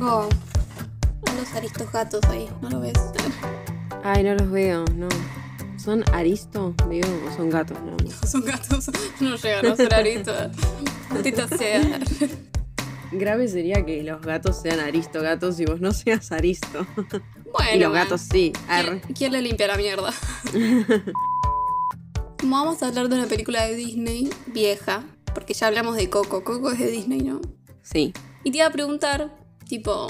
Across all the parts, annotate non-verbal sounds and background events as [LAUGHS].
Tengo a los aristos gatos ahí, ¿no lo ves? Ay, no los veo, no. ¿Son aristo, digo, o son gatos? No, no. [LAUGHS] Son gatos, no llegan a ser aristos. Maldita sea. Grave sería que los gatos sean aristo gatos y vos no seas aristo. Bueno, y los gatos sí. ¿Quién, quién le limpia la mierda? [LAUGHS] Como vamos a hablar de una película de Disney vieja, porque ya hablamos de Coco. Coco es de Disney, ¿no? Sí. Y te iba a preguntar, tipo,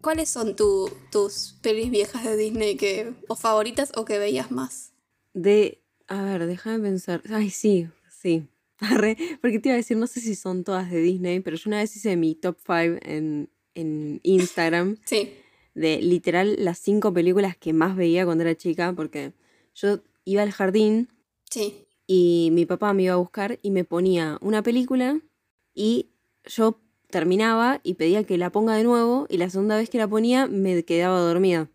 ¿cuáles son tu- tus pelis viejas de Disney que, o favoritas o que veías más? De. A ver, déjame pensar. Ay, sí, sí. [LAUGHS] Porque te iba a decir, no sé si son todas de Disney, pero yo una vez hice mi top 5 en, en Instagram. [LAUGHS] Sí, de literal las cinco películas que más veía cuando era chica, porque yo iba al jardín sí. y mi papá me iba a buscar y me ponía una película y yo terminaba y pedía que la ponga de nuevo y la segunda vez que la ponía me quedaba dormida.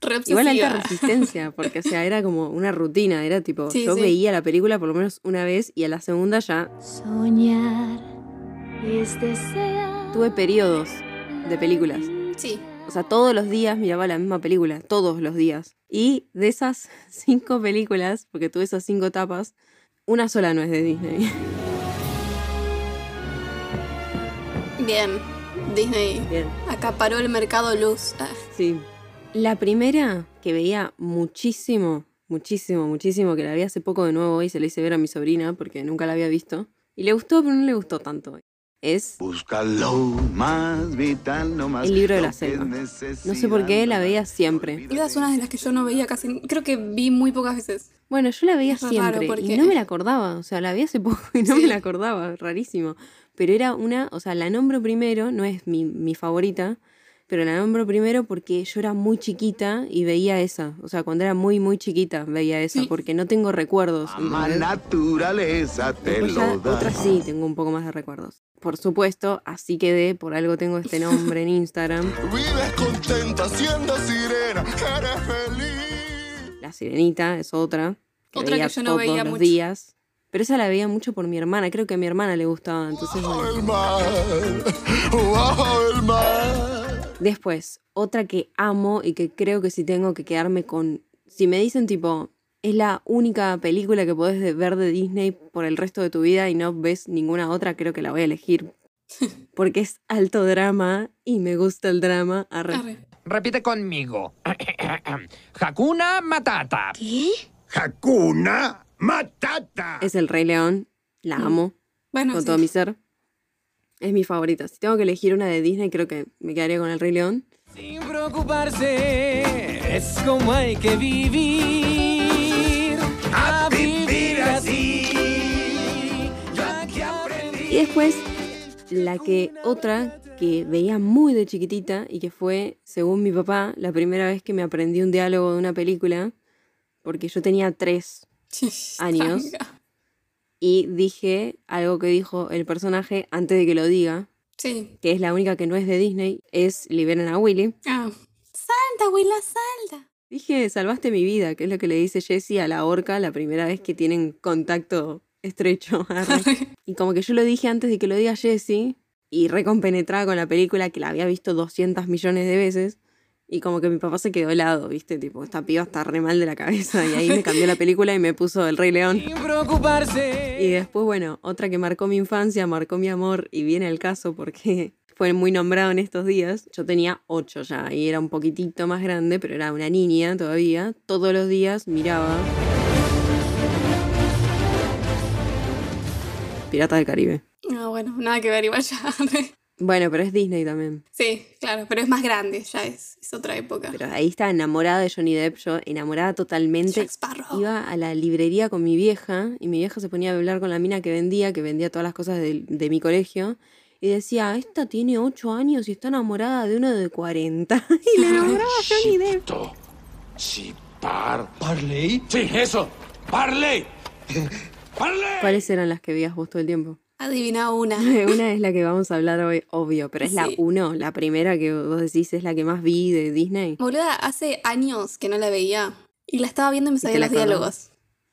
Re Igual alta resistencia, porque o sea, era como una rutina, era tipo, Sí, yo sí. veía la película por lo menos una vez y a la segunda ya Soñar es desear. tuve periodos de películas. Sí, O sea, todos los días miraba la misma película, todos los días. Y de esas [LAUGHS] cinco películas, porque tuve esas cinco etapas, una sola no es de Disney. Bien. Disney Bien, acaparó el mercado luz. Ah, sí. La primera que veía muchísimo, muchísimo, muchísimo, que la vi hace poco de nuevo y se la hice ver a mi sobrina porque nunca la había visto. Y le gustó, pero no le gustó tanto. Es Busca lo más vital, no más El libro de la selva. No sé por qué, la veía siempre. esa es una de las que yo no veía casi. Creo que vi muy pocas veces. Bueno, yo la veía Es raro siempre porque- y no me la acordaba, o sea, la vi hace poco y no Sí. me la acordaba, rarísimo. Pero era una, o sea, la nombro primero, no es mi, mi favorita, pero la nombro primero porque yo era muy chiquita y veía esa. O sea, cuando era muy, muy chiquita veía esa, Sí. porque no tengo recuerdos. Ama ¿entendés? naturaleza te ya lo da. otras sí, tengo un poco más de recuerdos. Por supuesto, así quedé, por algo tengo este nombre en Instagram. Vives contenta siendo sirena, eres feliz. La Sirenita es otra. Que Otra que veía yo no todos veía los mucho. días. Pero esa la veía mucho por mi hermana, creo que a mi hermana le gustaba, entonces bueno. El mar, bajo el mar. Después, otra que amo y que creo que si tengo que quedarme con... Si me dicen tipo, es la única película que podés ver de Disney por el resto de tu vida y no ves ninguna otra, creo que la voy a elegir. [LAUGHS] Porque es alto drama y me gusta el drama. Arre. Arre. Repite conmigo. [CLEARS THROAT] Hakuna Matata. Hakuna Matata. Es el Rey León, la amo Bueno, con sí. todo mi ser. Es mi favorita. Si tengo que elegir una de Disney, creo que me quedaría con el Rey León. Sin preocuparse, es como hay que vivir. A vivir así. Ya que aprendí. Y después, la que otra que veía muy de chiquitita y que fue, según mi papá, la primera vez que me aprendí un diálogo de una película, porque yo tenía tres años. y dije algo que dijo el personaje antes de que lo diga, Sí. que es la única que no es de Disney, es Liberen a Willy. Ah. Salta, Willa, salta. Dije, salvaste mi vida, que es lo que le dice Jessie a la orca la primera vez que tienen contacto estrecho. [LAUGHS] y como que yo lo dije antes de que lo diga Jessie, y recompenetrada con la película que la había visto 200 millones de veces, y como que mi papá se quedó helado, ¿viste? Tipo, esta piba está re mal de la cabeza, y ahí me cambió la película y me puso El Rey León. Sin preocuparse. Y después, bueno, otra que marcó mi infancia, marcó mi amor, y viene el caso porque [LAUGHS] fue muy nombrado en estos días. Yo tenía ocho ya, y era un poquitito más grande, pero era una niña todavía. Todos los días miraba Pirata del Caribe. Ah, bueno, nada que ver, igual ya. [LAUGHS] Bueno, pero es Disney también. sí, claro, pero es más grande, ya es, es otra época. Pero ahí estaba enamorada de Johnny Depp, yo enamorada totalmente. Jack Sparrow. Iba a la librería con mi vieja y mi vieja se ponía a hablar con la mina que vendía, que vendía todas las cosas de, de mi colegio. Y decía, esta tiene 8 años y está enamorada de uno de 40. [LAUGHS] Y le enamoraba a Johnny Depp. Chipar. ¿Parley? Sí, eso. Parley. [LAUGHS] Parley. ¿Cuáles eran las que veías vos todo el tiempo? Adivina una. [LAUGHS] Una es la que vamos a hablar hoy, obvio, pero es la uno, la primera que vos decís es la que más vi de Disney. Boluda, hace años que no la veía. Y la estaba viendo y me sabía los diálogos.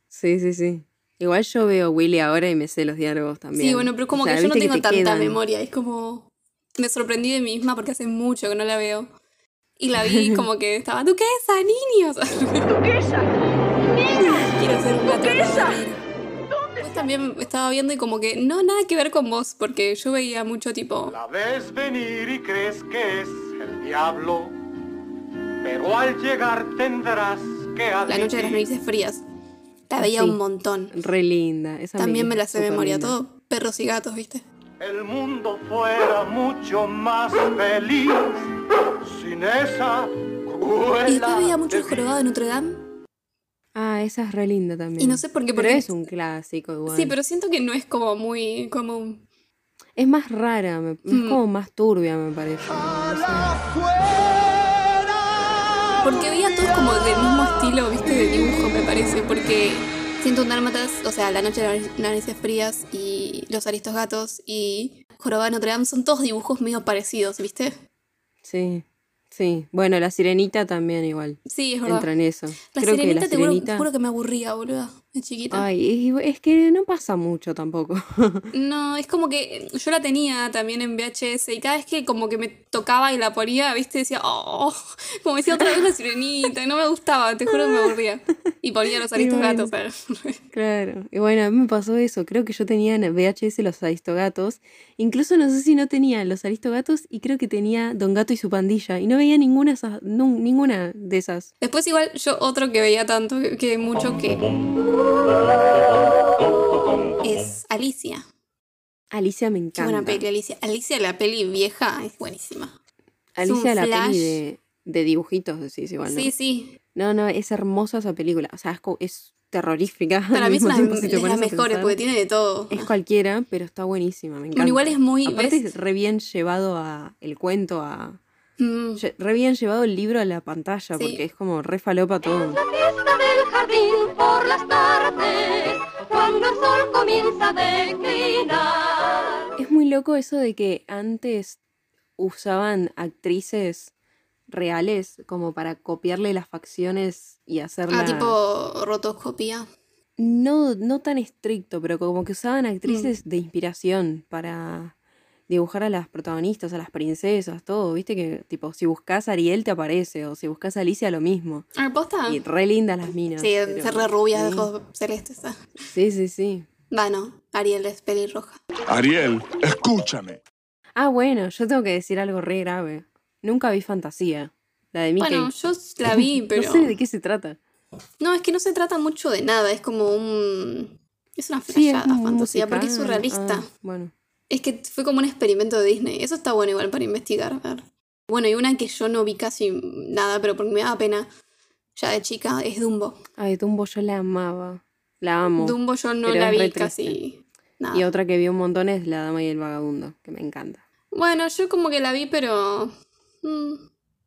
Sí, sí, sí. Igual yo veo Willy ahora y me sé los diálogos también. Sí, bueno, pero como O sea, que yo no tengo te tanta quedan. memoria. Es como. me sorprendí de mí misma porque hace mucho que no la veo. Y la vi como que [LAUGHS] estaba, ¡Duquesa, niños! [LAUGHS] ¡Duquesa! Quiero ser una duquesa. También estaba viendo y como que no, nada que ver con vos, porque yo veía mucho tipo... La ves venir y crees que es el diablo, pero al llegar tendrás que La noche de las narices frías. La veía Sí. un montón. Re linda. Esa También me la sé memoria, linda. todo perros y gatos, ¿viste? El mundo fuera mucho más feliz sin esa. Y después veía mucho el jorobado de Notre Dame. Ah, esa es re linda también. Y no sé por qué, Pero porque- es un clásico igual. Sí, pero siento que no es como muy común. Es más rara, me- es Mm. como más turbia, me parece. No sé. Porque veía todos como del mismo estilo, viste, de dibujo, me parece. Porque siento un dálmatas, o sea, La noche de las narices frías y Los aristogatos y Jorobado de Notre Dame son todos dibujos medio parecidos, ¿viste? Sí, sí. Bueno, la sirenita también igual. Sí, es verdad. Entra en eso. La Creo sirenita, que la te juro, sirenita. juro que me aburría, boluda, de chiquita. Ay, es, es que no pasa mucho tampoco. [LAUGHS] No, es como que yo la tenía también en VHS y cada vez que como que me tocaba y la ponía, viste, decía, oh, [LAUGHS] como decía otra vez la sirenita y no me gustaba, te juro que me aburría. Y ponía los bueno. aristogatos. [LAUGHS] Claro. Y bueno, a mí me pasó eso. Creo que yo tenía en VHS los Aristogatos. Incluso no sé si no tenía los Aristogatos y creo que tenía Don Gato y su pandilla. Y no veía ninguna, de esas- nun- ninguna de esas. Después igual yo otro que veía tanto, que, que mucho, que es Alicia. Alicia me Qué encanta. buena peli, Alicia. Alicia, la peli vieja, es buenísima. es Alicia, la flash. peli de, de dibujitos, decís igual, ¿no? Sí, sí. No, no, es hermosa esa película. O sea, es, terrorífica. Para mí es una si de las mejores, porque tiene de todo. Es cualquiera, pero está buenísima, me encanta. Bueno, igual es muy- Aparte ¿ves? es re bien llevado a el cuento, a... Mm. Re bien llevado el libro a la pantalla, Sí. porque es como re falopa todo. fiesta del jardín por las tardes, cuando el sol comienza a declinar. Es muy loco eso de que antes usaban actrices reales como para copiarle las facciones y hacerla... Ah, tipo rotoscopía. No, no tan estricto, pero como que usaban actrices Mm. de inspiración para dibujar a las protagonistas, a las princesas, todo. Viste que, tipo, si buscas a Ariel te aparece, o si buscas a Alicia lo mismo. Ah, ¿posta? Y re lindas las minas. Sí, pero- ser re rubias de sí. ojos celestes. ah. Sí, sí, sí. Bueno, Ariel es pelirroja. Ariel, escúchame. Ah, bueno, yo tengo que decir algo re grave. Nunca vi fantasía. La de Mickey. Bueno, yo la vi, [LAUGHS] pero. no sé de qué se trata. No, es que no se trata mucho de nada, es como un. Es una Sí, es flashada fantasía, porque es surrealista. Ah, bueno. Es que fue como un experimento de Disney. Eso está bueno igual para investigar. a ver. Bueno, y una que yo no vi casi nada, pero porque me daba pena ya de chica, es Dumbo. Ay, Dumbo yo la amaba. La amo. Dumbo yo no la vi casi nada. Y otra que vi un montón es La Dama y el Vagabundo, que me encanta. Bueno, yo como que la vi, pero. mm,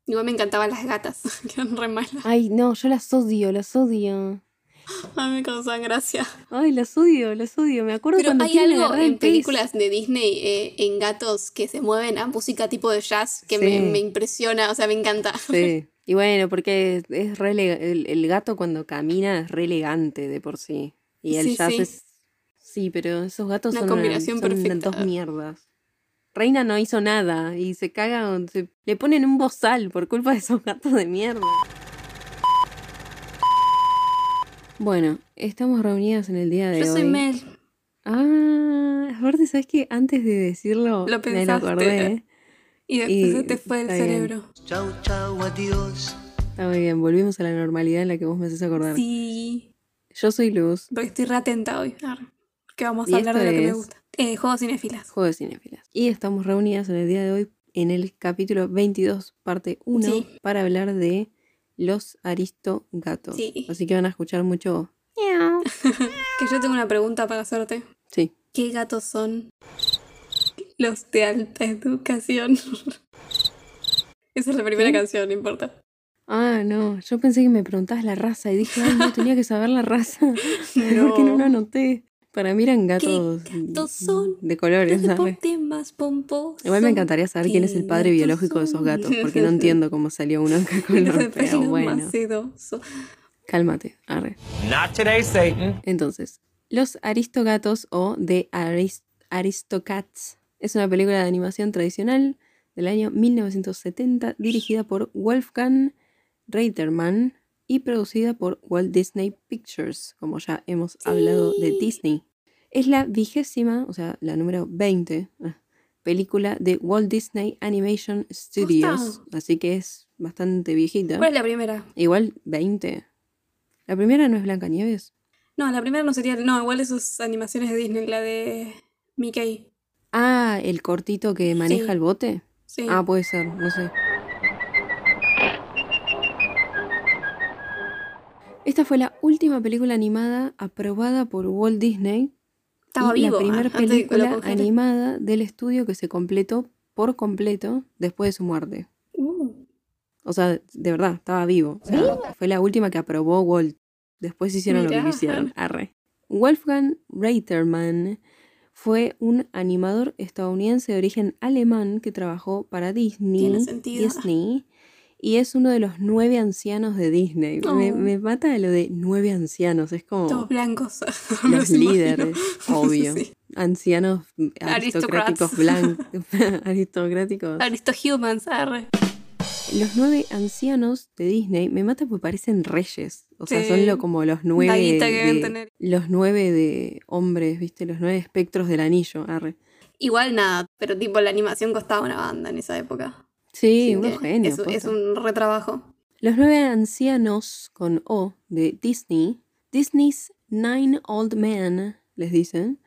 igual me encantaban las gatas, [LAUGHS] que eran re malas. Ay, no, yo las odio, las odio. [LAUGHS] A mí me causaban gracia. Ay, las odio, las odio. Me acuerdo Pero cuando hay algo en películas de Disney, eh, en gatos que se mueven a música tipo de jazz, que me, Sí. me impresiona, o sea, me encanta. [LAUGHS] Sí. Y bueno, porque es, re el, el gato cuando camina es re elegante de por sí. Y el Sí, jazz sí. es. Sí, pero esos gatos Una son, combinación son perfecta. dos mierdas. Reina no hizo nada y se caga, se- le ponen un bozal por culpa de esos gatos de mierda. Bueno, estamos reunidas en el día de Yo hoy. soy Mel. Ah, aparte, ¿sabes qué? Antes de decirlo, Lo me lo pensaste. acordé. Y después Y se te fue el bien. cerebro. Chau, chau, adiós. Está muy bien, volvimos a la normalidad en la que vos me haces acordar. Sí. Yo soy Luz, Porque estoy re atenta hoy. Que vamos Y a hablar de lo que me gusta. Eh, juegos cinéfilas. Juego de Cinéfilas. Y estamos reunidas en el día de hoy en el capítulo 22, parte 1, Sí. para hablar de los aristogatos. Sí. Así que van a escuchar mucho. [LAUGHS] Que yo tengo una pregunta para hacerte. Sí. ¿Qué gatos son los de alta educación? [LAUGHS] Esa es la primera canción, no importa. Ah, no, yo pensé que me preguntabas la raza y dije, ay, no tenía que saber la raza. [LAUGHS] ¿Por qué no lo anoté? Para mí eran gatos, gatos son de colores, Los ¿sabes? deportes más pomposos. Igual me encantaría saber quién es el ¿Qué padre biológico de esos gatos, [LAUGHS] porque no entiendo cómo salió uno Los color, de pero bueno. Cálmate, arre. Not today, Satan. Entonces, los aristogatos o de aris- aristocats Es una película de animación tradicional del año 1970 dirigida por Wolfgang Reitermann y producida por Walt Disney Pictures, como ya hemos hablado de Disney. Es la vigésima, o sea, la número 20, ah, película de Walt Disney Animation Studios, así que es bastante viejita. ¿Cuál es la primera? Igual 20. ¿La primera no es Blancanieves? No, la primera no sería. No, igual esas animaciones de Disney, la de Mickey. Ah, el cortito que maneja Sí. el bote. Sí. Ah, puede ser, no sé. Esta fue la última película animada aprobada por Walt Disney Estaba y vivo. la primera ah, de película animada del estudio que se completó por completo después de su muerte. Uh, O sea, de verdad, estaba vivo. O sea, fue la última que aprobó Walt. Después hicieron lo que quisieron. Arre. Wolfgang Reitermann fue un animador estadounidense de origen alemán que trabajó para Disney. Tiene sentido. Disney y es uno de los nueve ancianos de Disney. Me, Oh. me mata lo de nueve ancianos. Es como todos blancos. [LAUGHS] Los imagino. líderes, [LAUGHS] obvio. Sí. Ancianos aristocráticos blancos. [LAUGHS] aristocráticos. Aristohumans, arre. Los nueve ancianos de Disney me mata porque parecen reyes. O sea, son lo, como los nueve. Daguita que deben de- tener. Los nueve de hombres, ¿viste? Los nueve espectros del anillo. Arre. Igual nada, pero tipo la animación costaba una banda en esa época. Sí, unos que genios. Es, es un retrabajo. Los nueve ancianos con O de Disney, Disney's Nine Old Men, les dicen,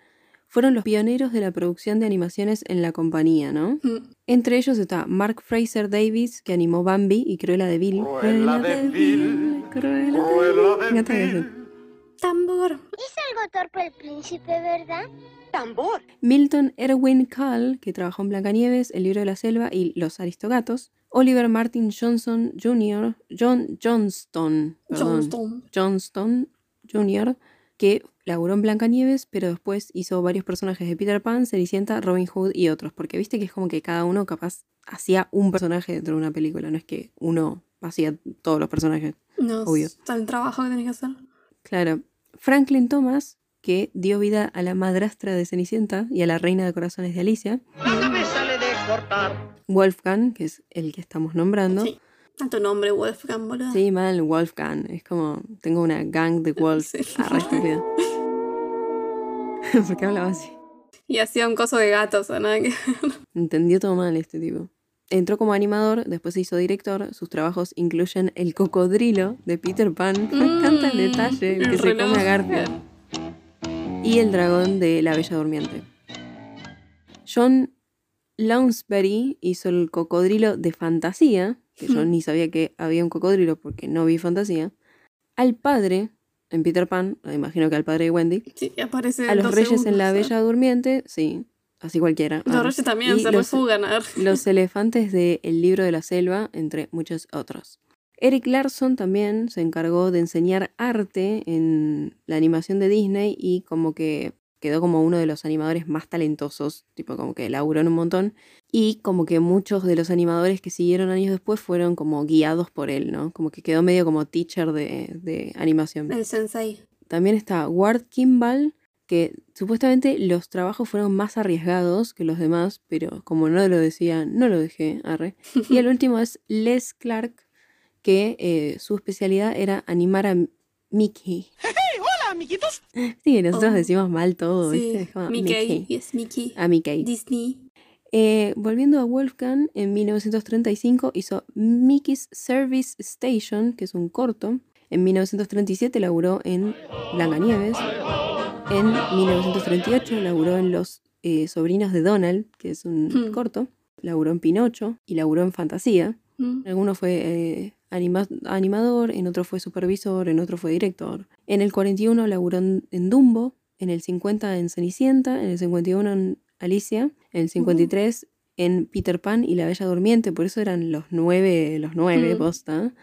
fueron los pioneros de la producción de animaciones en la compañía, ¿no? Mm. Entre ellos está Mark Fraser Davis, que animó Bambi y Cruella de Vil. Cruella de Vil, Cruella de. Vil. Tambor. Es algo torpe el príncipe, ¿verdad? Tambor. Milton Erwin Call, que trabajó en Blancanieves, El libro de la selva y Los Aristogatos. Oliver Martin Johnson Jr., John Johnston, perdón, Johnston. Johnston Jr., que laburó en Blancanieves, pero después hizo varios personajes de Peter Pan, Cenicienta, Robin Hood y otros. Porque viste que es como que cada uno capaz hacía un personaje dentro de una película, no es que uno hacía todos los personajes. No, Obvio. es el trabajo que tenés que hacer. Claro. Franklin Thomas, que dio vida a la madrastra de Cenicienta y a la reina de corazones de Alicia. Me sale de cortar. Wolfgang, que es el que estamos nombrando. Sí. Tanto nombre, Wolfgang, boludo. Sí, mal, Wolfgang. Es como, tengo una gang de Wolf. Sí. Arre, estúpido. [LAUGHS] ¿Por qué hablaba así? Y hacía un coso de gatos, o nada [LAUGHS] que. Entendió todo mal este tipo. Entró como animador, después se hizo director. Sus trabajos incluyen el cocodrilo de Peter Pan. Me encanta el Mm, detalle, el el que se reloj. come a Garfield. Y el dragón de la Bella Durmiente. John Lounsbury hizo el cocodrilo de fantasía, que yo ni sabía que había un cocodrilo porque no vi fantasía. Al padre, en Peter Pan, me imagino que al padre de Wendy. Sí, aparece. A los reyes en la Bella Durmiente, sí, así cualquiera. Los reyes también Y se los- refugan. A ver. los elefantes de El libro de la selva, entre muchos otros. Eric Larson también se encargó de enseñar arte en la animación de Disney y como que quedó como uno de los animadores más talentosos, tipo como que laburó en un montón y como que muchos de los animadores que siguieron años después fueron como guiados por él, ¿no? Como que quedó medio como teacher de, de animación. El sensei. También está Ward Kimball, que supuestamente los trabajos fueron más arriesgados que los demás, pero como no lo decía, no lo dejé, arre. [LAUGHS] Y el último es Les Clark, que eh, su especialidad era animar a Mickey. [LAUGHS] Hola, amiguitos. [LAUGHS] Sí, nosotros Oh. decimos mal todo. Sí. Mickey. Yes, Mickey. A Mickey. Disney. Eh, volviendo a Wolfgang, en 1935 hizo Mickey's Service Station, que es un corto. En 1937 laburó en Blancanieves. En 1938 laburó en Los eh, Sobrinos de Donald, que es un Hmm. corto. Laburó en Pinocho y laburó en Fantasía. Mm. En alguno fue eh, anima- animador, en otro fue supervisor, en otro fue director. En el 41 laburó en, Dumbo, en el 50 en Cenicienta, en el 51 en Alicia, en el 53 en Peter Pan y la Bella Durmiente, por eso eran los nueve, los nueve, Mm. posta.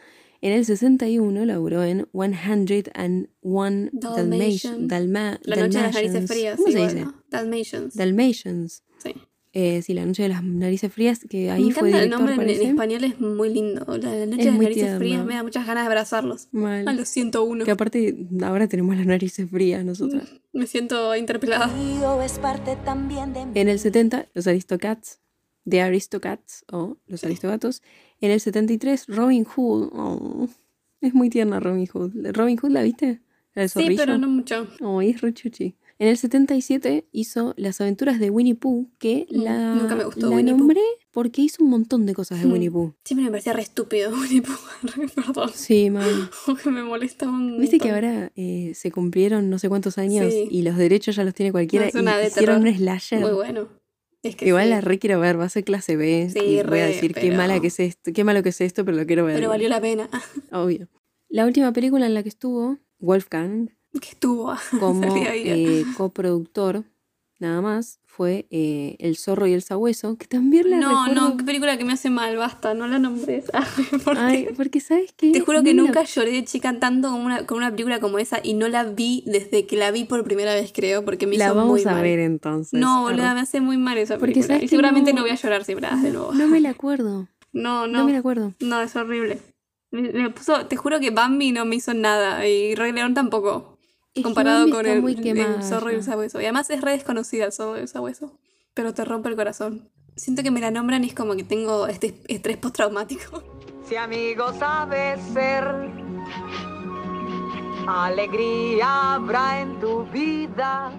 En el 61 laburó en 101 Dalmatians. Dalmatian. Dalma- La noche de las narices frías. ¿Cómo sí, se dice? bueno. Dalmatians. Dalmatians. sí. Eh, sí, la noche de las narices frías, que ahí Me fue encanta el director, nombre en, español, es muy lindo. La noche Es de las narices tierno. frías me da muchas ganas de abrazarlos. Mal. A los 101. Que aparte ahora tenemos las narices frías nosotras. Me siento interpelada. es parte también de En el 70, los Aristocats, The Aristocats o Los Aristogatos. En el 73, Robin Hood. Oh, es muy tierna Robin Hood. ¿Robin Hood la viste? ¿La del Sí, pero no mucho. Oh, es re chuchi. En el 77 hizo Las aventuras de Winnie Pooh, que Mm, la, nunca me gustó la Winnie Pooh. porque hizo un montón de cosas de Mm. Winnie Pooh. Siempre me parecía re estúpido [LAUGHS] Winnie Pooh. [LAUGHS] Re, Perdón. Sí, mal. [LAUGHS] Porque me molestaba un Viste que ahora eh, se cumplieron no sé cuántos años Sí. y los derechos ya los tiene cualquiera No, es una y de hicieron terror. un slasher. Muy bueno. Es que Igual sí. la re quiero ver, va a ser clase B Sí, y voy a re, decir qué mala que es esto, qué malo que es esto, pero lo quiero ver. Pero valió la pena. Obvio. La última película en la que estuvo Wolfgang [LAUGHS] Que estuvo. [LAUGHS] como eh, coproductor, nada más, fue eh, El zorro y el sabueso, que también la No, recuerdo- no, qué película que me hace mal, basta, no la nombres. [LAUGHS] Porque Ay, porque sabes que te juro que no nunca la- lloré de chica tanto con una, con una película como esa y no la vi desde que la vi por primera vez, creo, porque me la hizo vamos muy a mal. ver entonces. No, boluda, me hace muy mal esa Porque película. sabes Y seguramente no- no... voy a llorar si me la das de nuevo. No me la acuerdo. No, No, no. me la acuerdo. No, es horrible. Me, me puso, te juro que Bambi no me hizo nada y Rey León tampoco. Es comparado con el, muy el quemada zorro y el sabueso. Y además es re desconocida el zorro y el sabueso. Pero te rompe el corazón. Siento que me la nombran y es como que tengo este estrés postraumático. Si amigo sabes ser, alegría habrá en tu vida.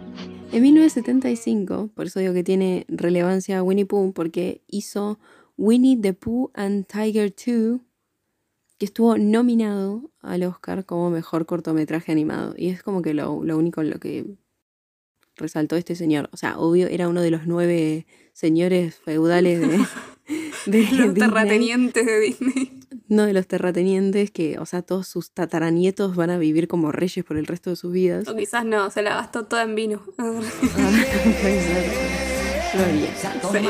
En 1975, por eso digo que tiene relevancia Winnie Pooh, porque hizo Winnie the Pooh and Tiger 2, que estuvo nominado al Oscar como mejor cortometraje animado. Y es como que lo, lo único en lo que resaltó este señor. O sea, obvio, era uno de los nueve señores feudales de, [LAUGHS] de Los Disney. terratenientes de Disney. No de los terratenientes que, o sea, todos sus tataranietos van a vivir como reyes por el resto de sus vidas. O quizás no, se la gastó toda en vino. [LAUGHS] Ah. Sí.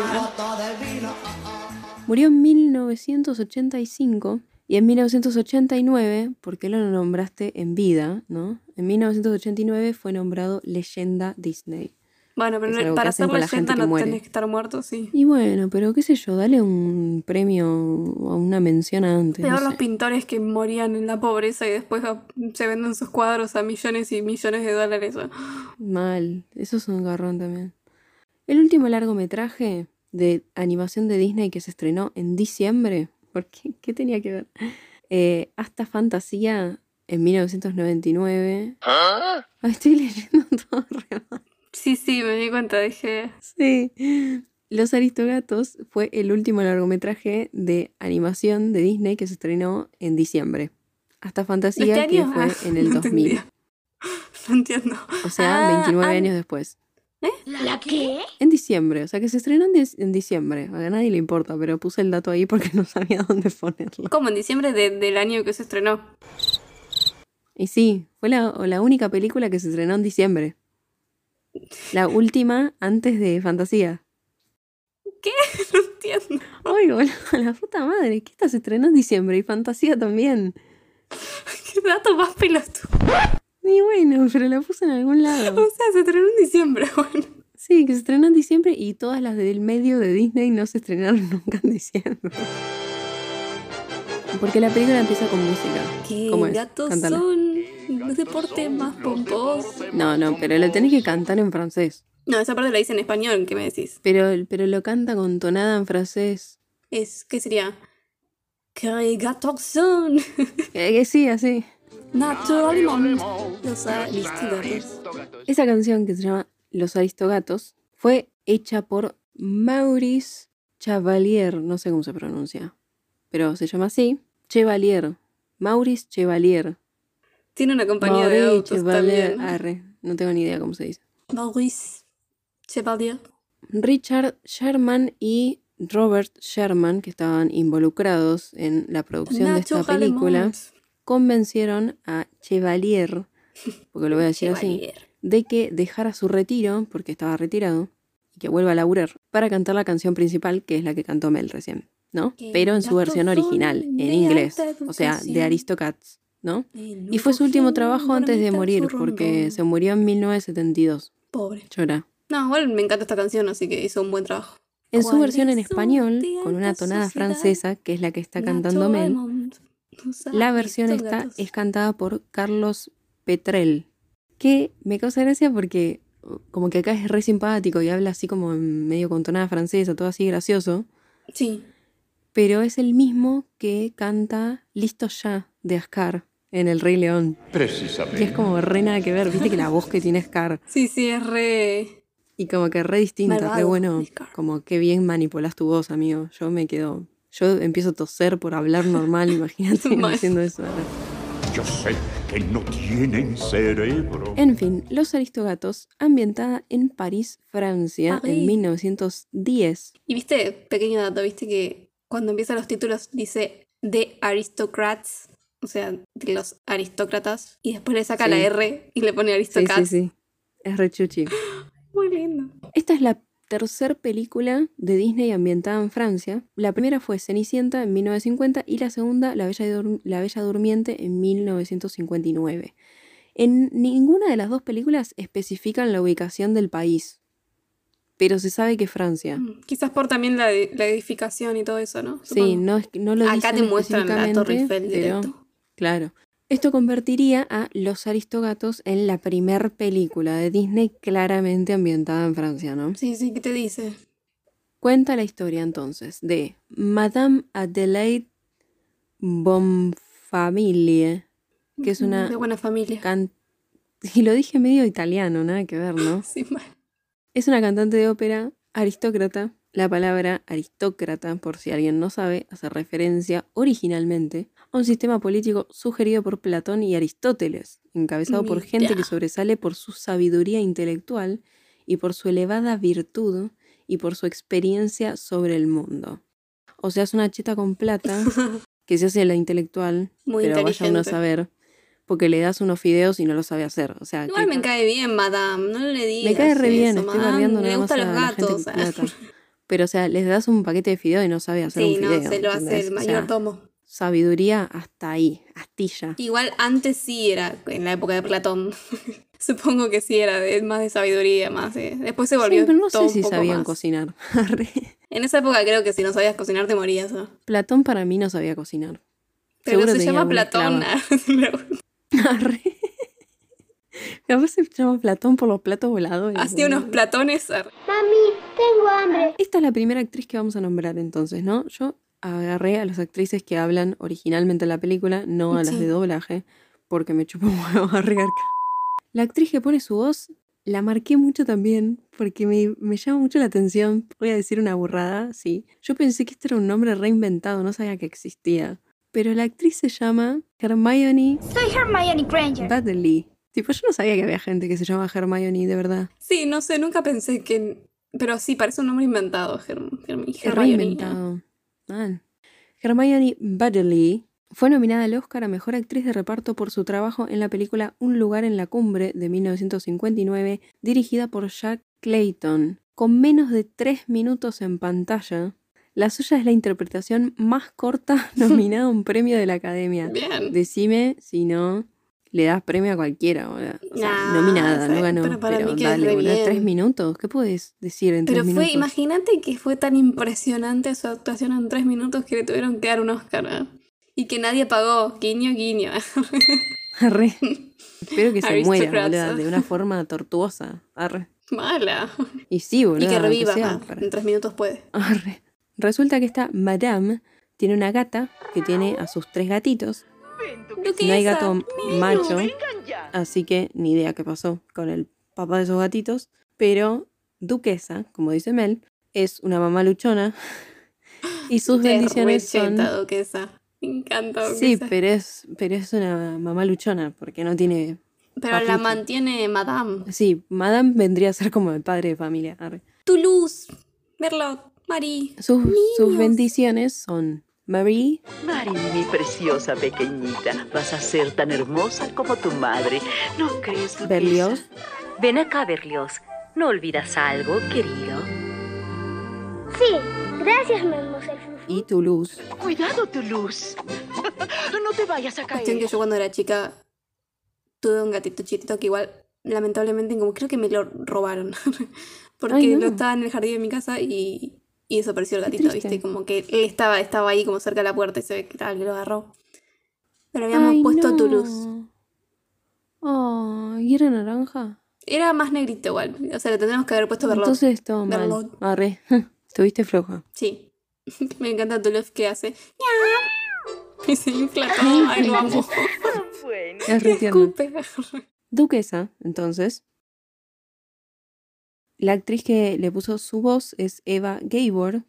Murió en 1985 y en 1989, ¿por qué lo nombraste en vida? ¿no? En 1989 fue nombrado leyenda Disney. Bueno, pero Es para ser leyenda no tenés que estar muerto, sí. Y bueno, pero qué sé yo, dale un premio o una mención antes. Peor no los sé. pintores que morían en la pobreza y después se venden sus cuadros a millones y millones de dólares. Mal, eso es un garrón también. El último largometraje de animación de Disney que se estrenó en diciembre, ¿por qué? ¿Qué tenía que ver? Eh, Hasta Fantasía en 1999. Ay, estoy leyendo [LAUGHS] todo re mal. Sí, sí, me di cuenta, dije. Sí. Los Aristogatos fue el último largometraje de animación de Disney que se estrenó en diciembre. Hasta Fantasía, ¿Este que fue Ah, en el no 2000. entendía. [LAUGHS] No entiendo. O sea, Ah, 29 ah, años después. ¿La qué? En diciembre, o sea que se estrenó en, diciembre. A nadie le importa, pero puse el dato ahí porque [LAUGHS] no sabía dónde ponerlo. Como en diciembre de- del año que se estrenó. Y sí, fue la, la única película que se estrenó en diciembre. La última antes de Fantasía. [LAUGHS] No entiendo. Ay, boludo, la puta madre, que esta se estrenó en diciembre y Fantasía también. [LAUGHS] Qué dato más pelotudo. Y bueno, pero la puse en algún lado. [LAUGHS] O sea, se estrenó en diciembre, [LAUGHS] bueno. Sí, que se estrenó en diciembre y todas las del medio de Disney no se estrenaron [LAUGHS] nunca en diciembre. Porque la película empieza con música. ¿Qué ¿Cómo es? gatos son los deportes más pomposos? No, no, pero lo tenés que cantar en francés. No, esa parte la dice en español, ¿qué me decís? Pero, pero lo canta con tonada en francés. Es, ¿qué sería? ¿Qué gatos son? Eh, que sí, así. Naturalmente. Los aristogatos. Esa canción que se llama Los Aristogatos fue hecha por Maurice Chevalier, no sé cómo se pronuncia, pero se llama así, Chevalier, Maurice Chevalier. Tiene una compañía de Maurice autos Chevalier, también. arre, no tengo ni idea cómo se dice. Maurice Chevalier. Richard Sherman y Robert Sherman, que estaban involucrados en la producción de esta película. Convencieron a Chevalier, porque lo voy a [LAUGHS] decir así, de que dejara su retiro, porque estaba retirado, y que vuelva a laburar, para cantar la canción principal, que es la que cantó Mel recién, ¿no? Pero en su versión original, en inglés, o sea, de. Aristocats, ¿no? Y fue su último trabajo antes de morir, porque se murió en 1972. Pobre. Llora. No, igual me encanta esta canción, así que hizo un buen trabajo. En su versión en ¿Cuáles son español, con una tonada francesa, que es la que está cantando Mel, la versión esta es cantada por Carlos Petrel. Que me causa gracia porque como que acá es re simpático y habla así como en medio con tonada francesa, todo así gracioso. Sí. Pero es el mismo que canta Listo ya de Ascar en El Rey León. Precisamente. Y es como re nada que ver, viste que la voz que tiene Scar. [LAUGHS] Sí, sí, es re. Y como que re distinta, re Malvado, bueno. Scar. Como que bien manipulas tu voz, amigo. Yo me quedo. Yo empiezo a toser por hablar normal, [LAUGHS] imagínate haciendo eso. Yo sé que no tienen cerebro. En fin, Los Aristogatos, ambientada en París, Francia, París. en 1910. Y viste, pequeño dato, viste que cuando empiezan los títulos dice The Aristocrats, o sea, de los aristócratas, y después le saca Sí. la R y le pone Sí, Aristocrats. sí, sí. Es re chuchi. [GASPS] Muy lindo. Esta es la tercer película de Disney ambientada en Francia. La primera fue Cenicienta en 1950 y la segunda La Bella, Dur- La Bella Durmiente en 1959. En ninguna de las dos películas especifican la ubicación del país, pero se sabe que Francia. Mm, Quizás por también la, la edificación y todo eso, ¿no? Sí, no, no lo Acá te muestran la Torre Eiffel pero directo. claro. Esto convertiría a Los Aristogatos en la primer película de Disney claramente ambientada en Francia, ¿no? Sí, sí, ¿qué te dice? Cuenta la historia entonces de Madame Adelaide Bonfamille, que es una De buena familia. can- [LAUGHS] y lo dije medio italiano, nada que ver, ¿no? [LAUGHS] Sí, mal. Es una cantante de ópera aristócrata. La palabra aristócrata, por si alguien no sabe, hace referencia originalmente un sistema político sugerido por Platón y Aristóteles, encabezado por gente que sobresale por su sabiduría intelectual y por su elevada virtud y por su experiencia sobre el mundo. O sea, es una cheta con plata [LAUGHS] que se hace la intelectual, Muy pero vaya uno a saber, porque le das unos fideos y no lo sabe hacer. O sea, Igual que- me cae bien, madame. No le digas me cae re bien, eso, estoy bardeando nada más a los la gente gatos. Pero, o sea, les das un paquete de fideo y no sabe hacer Sí, un no, fideo. se lo hace ¿entendés? el O sea, mayordomo. Sabiduría hasta ahí, astilla. Igual antes sí era, en la época de Platón. [LAUGHS] Supongo que sí era de, más de sabiduría, más de... Después se volvió Sí, pero no todo sé si sabían más. cocinar. Arre. [LAUGHS] En esa época creo que si no sabías cocinar te morías, ¿no? Platón para mí no sabía cocinar. Pero Seguro se llama Platón. [LAUGHS] Arre. Capaz se llama Platón por los platos voladores. Hacía unos platones. ar- Mami, tengo hambre. Esta es la primera actriz que vamos a nombrar entonces, ¿no? Yo agarré a las actrices que hablan originalmente en la película, no a las Sí. de doblaje, porque me chupó [LAUGHS] un huevo arriesgar. La actriz que pone su voz la marqué mucho también, porque me, me llama mucho la atención. Voy a decir una burrada, sí. Yo pensé que este era un nombre reinventado, no sabía que existía. Pero la actriz se llama Hermione Soy Hermione Granger. Tipo, yo no sabía que había gente que se llama Hermione, de verdad. Sí, no sé, nunca pensé que... Pero sí, parece un nombre inventado. Germ, Germ- Es Hermione. reinventado. Ah. Hermione Baddeley fue nominada al Oscar a Mejor Actriz de Reparto por su trabajo en la película Un lugar en la cumbre de 1959, dirigida por Jack Clayton. Con menos de tres minutos en pantalla, la suya es la interpretación más corta [LAUGHS] nominada a un premio de la Academia. Bien. Decime si no le das premio a cualquiera. O sea, Nah, nominada, esa- no ganó. pero para Pero mí queda dale, boludo, tres minutos. ¿Qué puedes decir en Pero tres fue, minutos? imagínate que fue tan impresionante su actuación en tres minutos que le tuvieron que dar un Oscar. ¿eh? Y que nadie pagó. Guiño, guiño. [LAUGHS] Arre. [LAUGHS] Espero que se muera, boludo, de una forma tortuosa. Arre. Mala. Y sí, boludo. y que reviva. sea ah, En tres minutos puede. Arre. Resulta que esta Madame tiene una gata que tiene a sus tres gatitos. No hay gato macho, así que ni idea qué pasó con el papá de esos gatitos. Pero Duquesa, como dice Mel, es una mamá luchona. Y sus bendiciones son duquesa. Me encanta, Sí, duquesa. pero es, pero es una mamá luchona, porque no tiene... Pero la mantiene Madame. Sí, Madame vendría a ser como el padre de familia. Toulouse. Merlot. Marie. Sus, sus bendiciones son Marie, Mari, mi preciosa pequeñita, vas a ser tan hermosa como tu madre. ¿No crees, Duquesa? Berlioz, Ven acá, Berlioz. ¿No olvidas algo, querido? Sí, gracias, Mademoiselle y Toulouse. Cuidado, tu luz. [LAUGHS] No te vayas a Cuestión que caer. yo cuando era chica tuve un gatito chiquito que igual, lamentablemente, como creo que me lo robaron. [LAUGHS] Porque Ay, no. lo estaba en el jardín de mi casa y, y desapareció el gatito. ¿viste? Como que él estaba, estaba ahí como cerca de la puerta y se ve que alguien lo agarró. Pero habíamos Ay, puesto no. Toulouse. Oh, ¿y era naranja? Era más negrito igual. O sea, le tendríamos que haber puesto Berlot. Entonces todo mal. Arre. [LAUGHS] Estuviste floja. Sí. [LAUGHS] Me encanta tu love que hace. Y se infla [LAUGHS] todo. Ay, lo amo. Es re. Duquesa, entonces. La actriz que le puso su voz es Eva Gabor,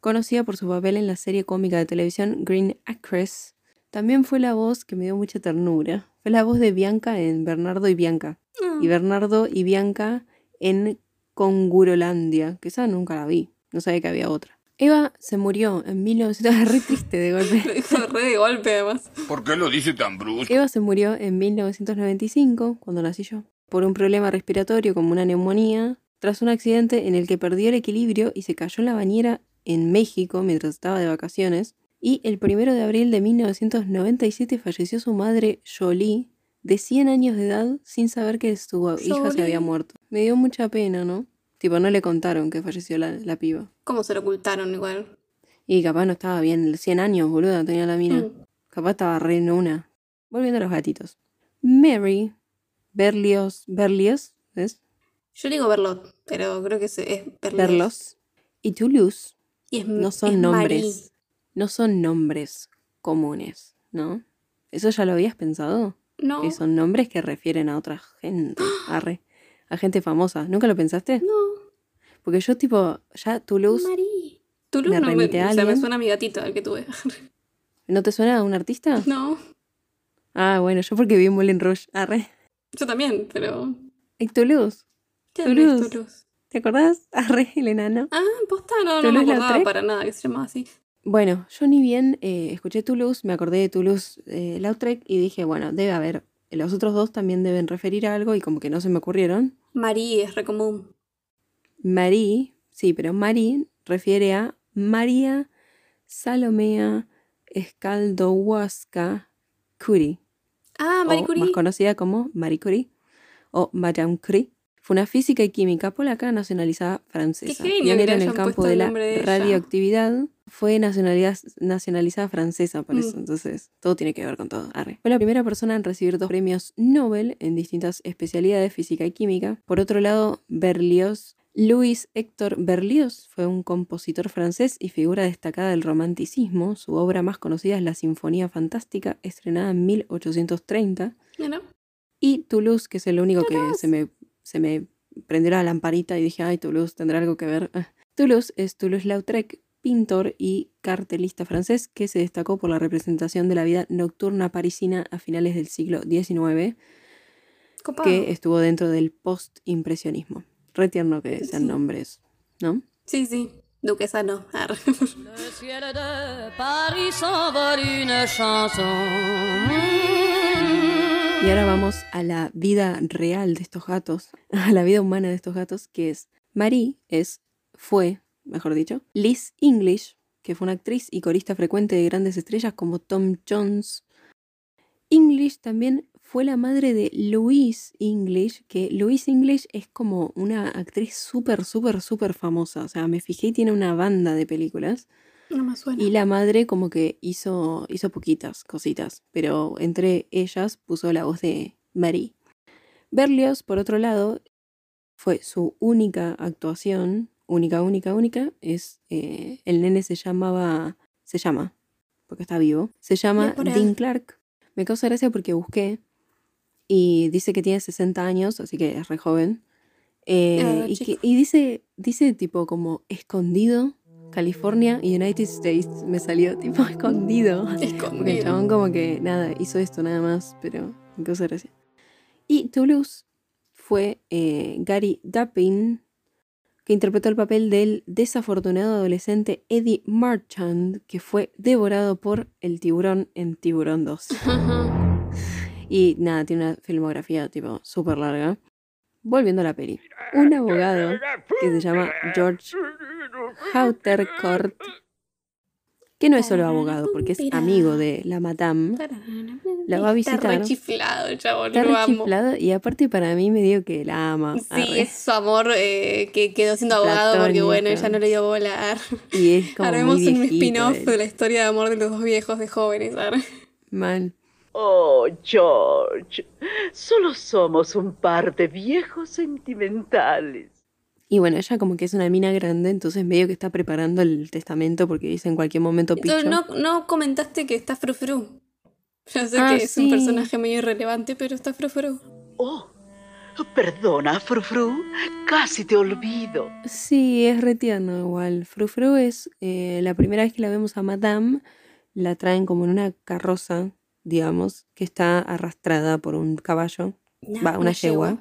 conocida por su papel en la serie cómica de televisión Green Actress. También fue la voz que me dio mucha ternura. Fue la voz de Bianca en Bernardo y Bianca. Y Bernardo y Bianca en Congurolandia, que esa nunca la vi. No sabía que había otra. Eva se murió en 1900. [LAUGHS] re triste de golpe. [LAUGHS] Lo dijo re de golpe, además. ¿Por qué lo dice tan brusco? Eva se murió en 1995, cuando nací yo, por un problema respiratorio como una neumonía, tras un accidente en el que perdió el equilibrio y se cayó en la bañera en México mientras estaba de vacaciones. Y el primero de abril de 1997 falleció su madre, Jolie, de 100 años de edad, sin saber que su hija se había muerto. Me dio mucha pena, ¿no? Tipo, no le contaron que falleció la, la piba. ¿Cómo se lo ocultaron igual? Y capaz no estaba bien, 100 años, boluda, tenía la mina. Mm. Capaz estaba re en una. Volviendo a los gatitos. Mary, Berlioz, Berlioz, ¿ves? Yo digo Berlot, pero creo que es, es Berlioz. Berlos y Toulouse Y es, no son es nombres. Marie. No son nombres comunes, ¿no? ¿Eso ya lo habías pensado? No. Que son nombres que refieren a otra gente. Arre. A gente famosa. ¿Nunca lo pensaste? No. Porque yo, tipo, ya Toulouse. Marie. Toulouse me no me, a o sea, me suena a mi gatito el que tuve. ¿No te suena a un artista? no, Ah, bueno, yo porque vi en Moulin Rouge. Arre. yo también, pero. ¿Y Toulouse? ¿Qué dónde es Toulouse. Toulouse? ¿Te acordás? [LAUGHS] Arre, el enano. Ah, posta, no, no me acordaba para nada que se llamaba así. Bueno, yo ni bien eh, escuché Toulouse, me acordé de Toulouse eh, Lautrec y dije, bueno, debe haber. Los otros dos también deben referir a algo y como que no se me ocurrieron. Marie es re común. Marie, sí, pero Marie refiere a María Salomea Escaldohuasca Curie, Ah, Marie Curie. más conocida como Marie Curie o Madame Curie. Fue una física y química polaca nacionalizada francesa. Qué Pionera en el campo de la de radioactividad. Fue nacionalidad, nacionalizada francesa, por eso. Mm. Entonces, todo tiene que ver con todo. Arre. Fue la primera persona en recibir dos premios Nobel en distintas especialidades, física y química. Por otro lado, Berlioz. Louis Héctor Berlioz fue un compositor francés y figura destacada del romanticismo. Su obra más conocida es la Sinfonía Fantástica, estrenada en 1830. Mira. Y Toulouse, que es el único que se me, se me prendió la lamparita y dije, ay, Toulouse tendrá algo que ver. Ah. Toulouse es Toulouse-Lautrec, pintor y cartelista francés que se destacó por la representación de la vida nocturna parisina a finales del siglo XIX, Copado. que estuvo dentro del post-impresionismo. Re tierno que sean Sí. nombres, ¿no? Sí, sí. Duquesa no. [LAUGHS] Y ahora vamos a la vida real de estos gatos, [LAUGHS] a la vida humana de estos gatos, que es Marie, es, fue, mejor dicho, Liz English, que fue una actriz y corista frecuente de grandes estrellas como Tom Jones. English también fue la madre de Louise English, que Louise English es como una actriz súper, súper, súper famosa. O sea, me fijé y tiene una banda de películas. No me suena. Y la madre como que hizo, hizo poquitas cositas, pero entre ellas puso la voz de Marie. Berlioz, por otro lado, fue su única actuación, única, única, única, es, eh, el nene se llamaba, se llama, porque está vivo, se llama. Dean Clark. Me causa gracia porque busqué y dice que tiene 60 años, así que es re joven. Eh, Ah, y, que- y dice, dice tipo como escondido, California, United States, me salió tipo [LAUGHS] escondido. Porque el Escondido. chabón como que nada, hizo esto nada más, pero me causa gracia. Y Toulouse fue eh, Gary Dappin, que interpretó el papel del desafortunado adolescente Eddie Marchand, que fue devorado por el tiburón en Tiburón 2. y nada, tiene una filmografía tipo súper larga. Volviendo a la peli. Un abogado que se llama George Hautercourt, que no es solo abogado, porque es amigo de la madame, la va a Está visitar. chiflado el chabón, Está chiflado y aparte para mí me dio que la ama. Sí, arre. es su amor eh, que quedó siendo abogado porque bueno, ella no le dio bola. Y es como Haremos muy un spin-off de la historia de amor de los dos viejos de jóvenes. arre. Mal. Oh, George, solo somos un par de viejos sentimentales. Y bueno, ella como que es una mina grande, entonces medio que está preparando el testamento porque dice en cualquier momento picho. No, no comentaste que está Frufru. Yo sé Ah, que es sí. un personaje medio irrelevante, pero está Frufru. Oh, perdona, Frufru, casi te olvido. Sí, es re tierno igual. Frufru es eh, la primera vez que la vemos a Madame, la traen como en una carroza, digamos, que está arrastrada por un caballo, va, una yegua,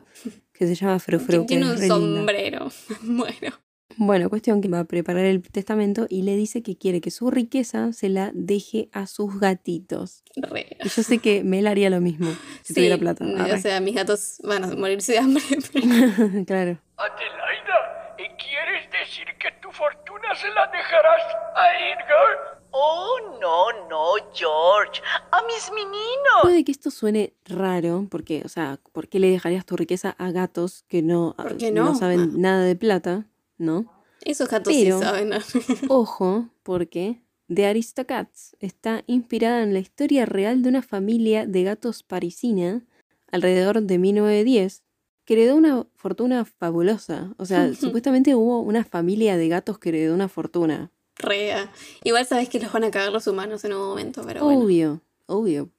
que se llama Frufru. [LAUGHS] que Tiene un sombrero. [LAUGHS] bueno. Bueno, cuestión que va a preparar el testamento y le dice que quiere que su riqueza se la deje a sus gatitos. Re. Y yo sé que Mel haría lo mismo [LAUGHS] si Sí, tuviera plata. o sea, mis gatos van a morirse de hambre. pero- claro. Adelaida, ¿y ¿quieres decir que tu fortuna se la dejarás a Edgar? Oh, no, no, George, a mis meninos. Puede que esto suene raro, porque, o sea, ¿por qué le dejarías tu riqueza a gatos que no, ¿Por qué no? saben nada de plata? ¿No? Esos gatos Pero- sí saben. [LAUGHS] Ojo, porque The Aristocats está inspirada en la historia real de una familia de gatos parisina alrededor de 1910 que heredó una fortuna fabulosa. O sea, [LAUGHS] supuestamente hubo una familia de gatos que heredó una fortuna. Rea. Igual sabes que los van a cagar los humanos en un momento, pero bueno. Obvio, obvio.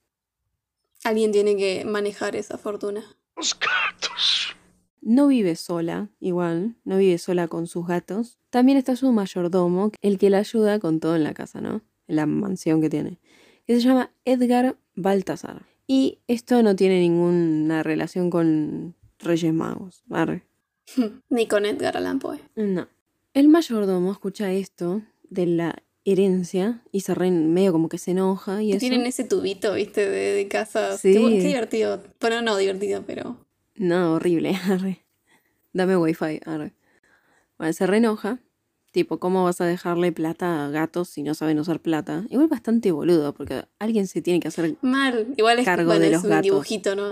Alguien tiene que manejar esa fortuna. Los gatos. No vive sola, igual, no vive sola con sus gatos. También está su mayordomo, el que la ayuda con todo en la casa, ¿no? En la mansión que tiene. Que se llama Edgar Baltasar. Y esto no tiene ninguna relación con Reyes Magos. Arre. [LAUGHS] Ni con Edgar Allan Poe. No. El mayordomo escucha esto de la herencia y se re medio como que se enoja y eso. tienen ese tubito, viste, de, de casas. Sí. Qué, qué divertido. Bueno, no divertido, pero. No, horrible, [LAUGHS] arre. Dame wifi, arre. Bueno, se reenoja. Tipo, ¿cómo vas a dejarle plata a gatos si no saben usar plata? Igual bastante boludo, porque alguien se tiene que hacer... Mal. Igual es, Cargo bueno, de es los un gatos. dibujito, ¿no?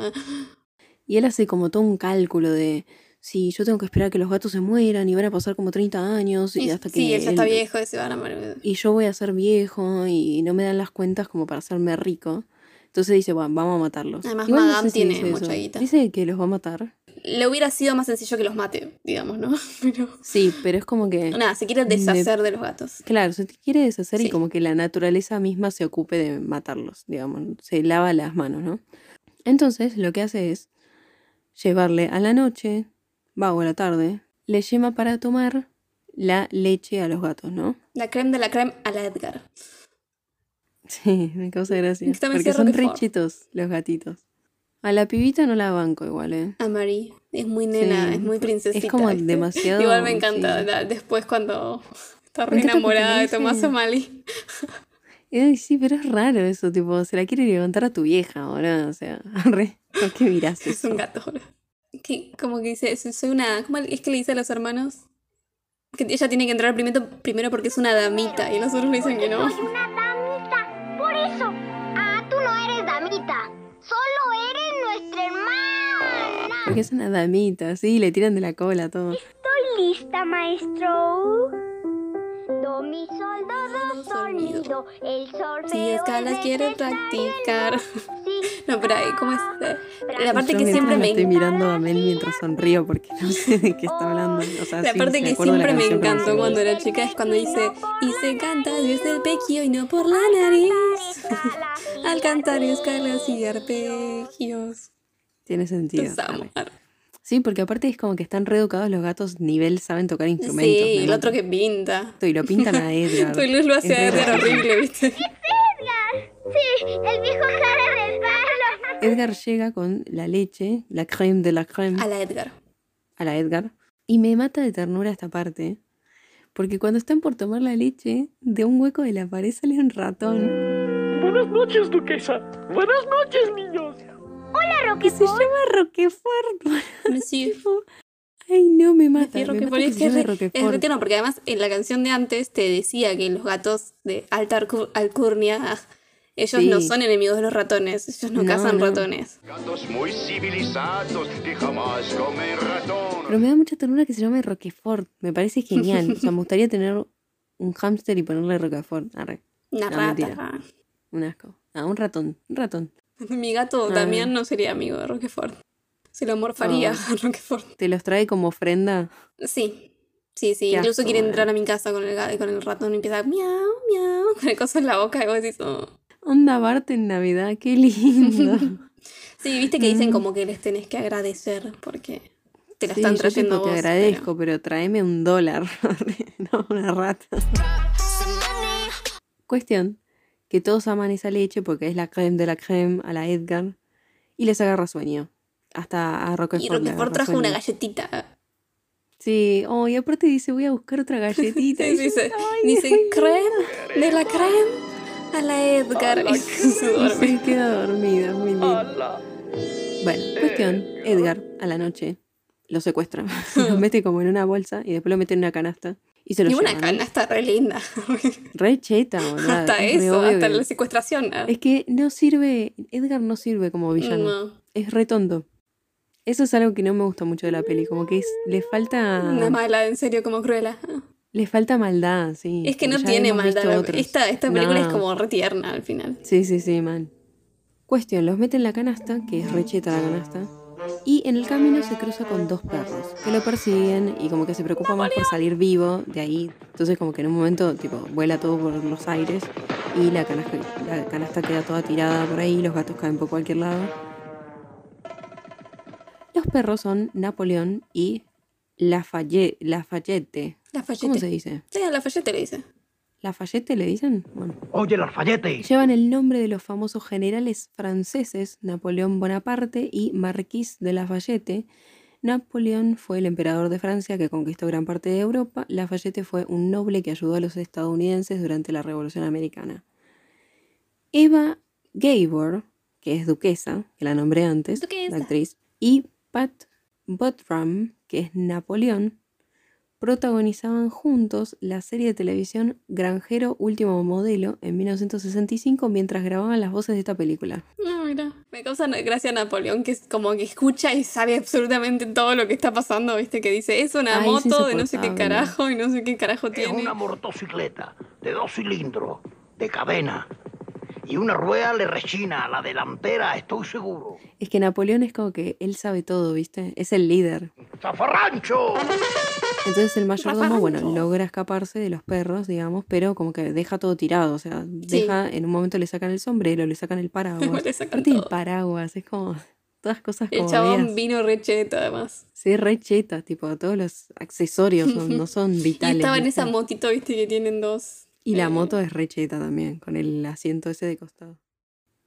Y él hace como todo un cálculo de... Si yo tengo que esperar que los gatos se mueran y van a pasar como 30 años y, Y- hasta que... sí, él ya está él- viejo y se van a morir. Y yo voy a ser viejo y no me dan las cuentas como para hacerme rico. Entonces dice, bueno, vamos a matarlos. Además, Igual no Madame sé si tiene dice mucha guita. Dice que los va a matar. Le hubiera sido más sencillo que los mate, digamos, ¿no? [LAUGHS] Pero. Sí, pero es como que... Nada, se quiere deshacer de los gatos. Claro, se quiere deshacer y como que la naturaleza misma se ocupe de matarlos, digamos, se lava las manos, ¿no? Entonces lo que hace es llevarle a la noche, va o a la tarde, le lleva para tomar la leche a los gatos, ¿no? La creme de la creme a la Edgar. Sí, me causa gracia. Porque son richitos los gatitos. A la pibita no la banco igual, ¿eh? A Marie. Es muy nena, Sí, es muy princesita. es como ¿viste? demasiado, Igual me encanta. sí. la- después cuando está re enamorada de Tomás O'Malley. [LAUGHS] Sí, pero es raro eso, tipo, se la quiere levantar a tu vieja ahora, o sea, [LAUGHS] re, ¿por qué miras [LAUGHS] Es eso? un gato. boludo. Que, como que dice, "So- soy una... ¿Cómo es que le dice a los hermanos? Que ella tiene que entrar primero, primero porque es una damita y los otros le dicen que no. Soy una damita. Por eso. Ah, tú no eres damita. Solo eres nuestra hermana. Porque es una damita, sí, le tiran de la cola todo. Estoy lista, maestro. Do, mi, sol, do, do, sol, mi, do. El sol Si escalas quiere practicar. [LAUGHS] No, pero ahí, ¿cómo es? Eh, La parte Yo que siempre me estoy mirando a Mel mientras sonrío porque no [LAUGHS] sé de qué está hablando. O sea, La sí, parte que siempre me encantó cuando era chica es cuando dice y se canta desde el pequio y no por la nariz. [LAUGHS] Al cantar escalas y arpegios. Tiene sentido. Los amo. Sí, porque aparte es como que están reeducados los gatos, nivel saben tocar instrumentos. Sí, el otro que pinta. Y lo pintan a Edgar. Tu luz lo hace Es a Edgar horrible, ¿viste? Edgar. Sí, el viejo cara del palo. Edgar llega con la leche, la creme de la creme. A la Edgar. a la Edgar. Y me mata de ternura esta parte. Porque cuando están por tomar la leche, de un hueco de la pared sale un ratón. Buenas noches, duquesa. Buenas noches, niños. Hola, Que se llama Roquefort. Monsieur. Ay, no, me mata. Sí, me mata Roquefort, que es se que es llame re- es Roquefort. re tierno, porque además en la canción de antes te decía que los gatos de alta alcu- alcurnia, ellos Sí. no son enemigos de los ratones, ellos no, No, cazan no. ratones. Gatos muy civilizados que jamás comen ratón. Pero me da mucha ternura que se llame Roquefort. Me parece genial. O sea, me gustaría tener un hámster y ponerle Roquefort. Arre. Una No, rata. mentira. Un asco. Ah, un ratón. Un ratón. [LAUGHS] Mi gato Ah. Damián no sería amigo de Roquefort. Se lo morfaría Oh. [LAUGHS] a Roquefort. ¿Te los trae como ofrenda? Sí. Sí, sí. Qué Incluso asco, quiere eh. entrar a mi casa con el, con el ratón y empieza miau, miau, [LAUGHS] con el coso en la boca y vos decís, oh. Onda Bart en Navidad, qué lindo. Sí, viste que dicen Mm. como que les tenés que agradecer porque te la Sí, están yo trayendo a vos. te agradezco, pero... tráeme un dólar, no una rata. Cuestión, que todos aman esa leche porque es la creme de la creme a la Edgar y les agarra sueño. Hasta a Roquefort Y Roquefort trajo una sueño. galletita. Sí, oh, y aparte dice, voy a buscar otra [LAUGHS] galletita. Sí, dice, "Ay, dice ay, no". creme de la creme a la Edgar. [LAUGHS] y se queda dormida, muy lindo. Bueno, cuestión, Edgar a la noche lo secuestra, [LAUGHS] lo mete como en una bolsa y después lo mete en una canasta y se lo Y una lleva, ¿no? canasta re linda. [LAUGHS] Re cheta, boludo. hasta es eso, hasta la secuestración. ah. Es que no sirve, Edgar no sirve como villano. No. Es re tonto. Eso es algo que no me gusta mucho de la peli, como que es, le falta Una mala, en serio, como cruela. le falta maldad, sí. Es que no tiene maldad. Esta, esta película es como re tierna al final. Sí, sí, sí, man. Cuestión, los mete en la canasta, que es recheta la canasta, y en el camino se cruza con dos perros que lo persiguen y como que se preocupa más por salir vivo de ahí. Entonces como que en un momento tipo vuela todo por los aires y la canasta, la canasta queda toda tirada por ahí, los gatos caen por cualquier lado. Los perros son Napoleón y Lafayette. Lafayette. Lafayette. ¿Cómo se dice? Sí, Lafayette le dice. ¿Lafayette le dicen? Bueno. Oye, Lafayette. Llevan el nombre de los famosos generales franceses Napoleón Bonaparte y Marquis de Lafayette. Napoleón fue el emperador de Francia que conquistó gran parte de Europa. Lafayette fue un noble que ayudó a los estadounidenses durante la Revolución Americana. Eva Gabor, que es duquesa, que la nombré antes, Duquesa. la actriz, y Pat Buttram, que es Napoleón, protagonizaban juntos la serie de televisión Granjero Último Modelo en 1965 mientras grababan las voces de esta película. No, mira. Me causa gracia Napoleón, que es como que escucha y sabe absolutamente todo lo que está pasando, ¿viste? Que dice, es una Ay, es moto de no sé qué carajo y no sé qué carajo Es tiene. una motocicleta de dos cilindros, de cadena. Y una rueda le rechina a la delantera, estoy seguro. Es que Napoleón es como que él sabe todo, ¿viste? Es el líder. ¡Zafarrancho! Entonces el mayordomo, bueno, logra escaparse de los perros, digamos, pero como que deja todo tirado, o sea, deja, en un momento le sacan el sombrero, le sacan el [LAUGHS] paraguas. Le sacan el paraguas, es como todas cosas El como chabón medias- vino recheta, además. Sí, re cheta, tipo, todos los accesorios son- no [LAUGHS] son Y vitales. estaba en esa motito, ¿viste? Que tienen dos. Y la eh, moto es re cheta también, con el asiento ese de costado.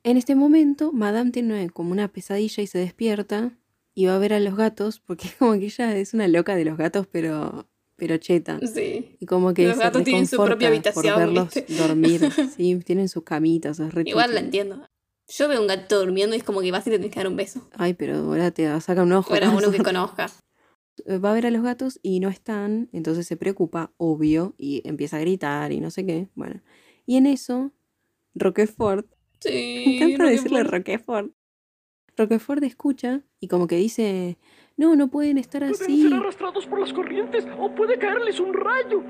En este momento, Madame tiene como una pesadilla y se despierta y va a ver a los gatos, porque es [LAUGHS] como que ella es una loca de los gatos, pero, pero cheta. Sí. Y como que Los se gatos tienen su propia habitación, por verlos ¿viste? [LAUGHS] dormir. Sí, tienen sus camitas, es re Igual la entiendo. Yo veo un gato durmiendo y es como que vas y te tienes que dar un beso. Ay, pero ahora te saca un ojo. Fuera ¿no? uno que [LAUGHS] conozca. va a ver a los gatos y no están, entonces se preocupa, obvio, y empieza a gritar y no sé qué. Bueno, y en eso, Roquefort, Sí. me encanta decirle Roquefort. Roquefort. Escucha y como que dice, no, no pueden estar Pueden así. ser arrastrados por las corrientes o puede caerles un rayo.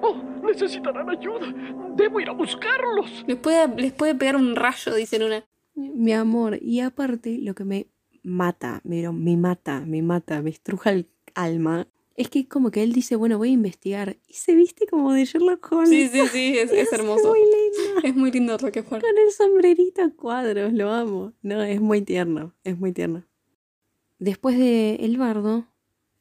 Oh, necesitarán ayuda. Debo ir a buscarlos. Les puede, les puede pegar un rayo, dicen una. Mi amor, y aparte lo que me mata, pero me mata, me mata, me estruja el alma, es que como que él dice, bueno, voy a investigar, y se viste como de Sherlock Holmes. Sí, sí, sí, es, es [LAUGHS] hermoso. muy lindo. [LAUGHS] Es muy lindo Roquefort. Con el sombrerito a cuadros, lo amo. No, es muy tierno, es muy tierno. Después de El Bardo,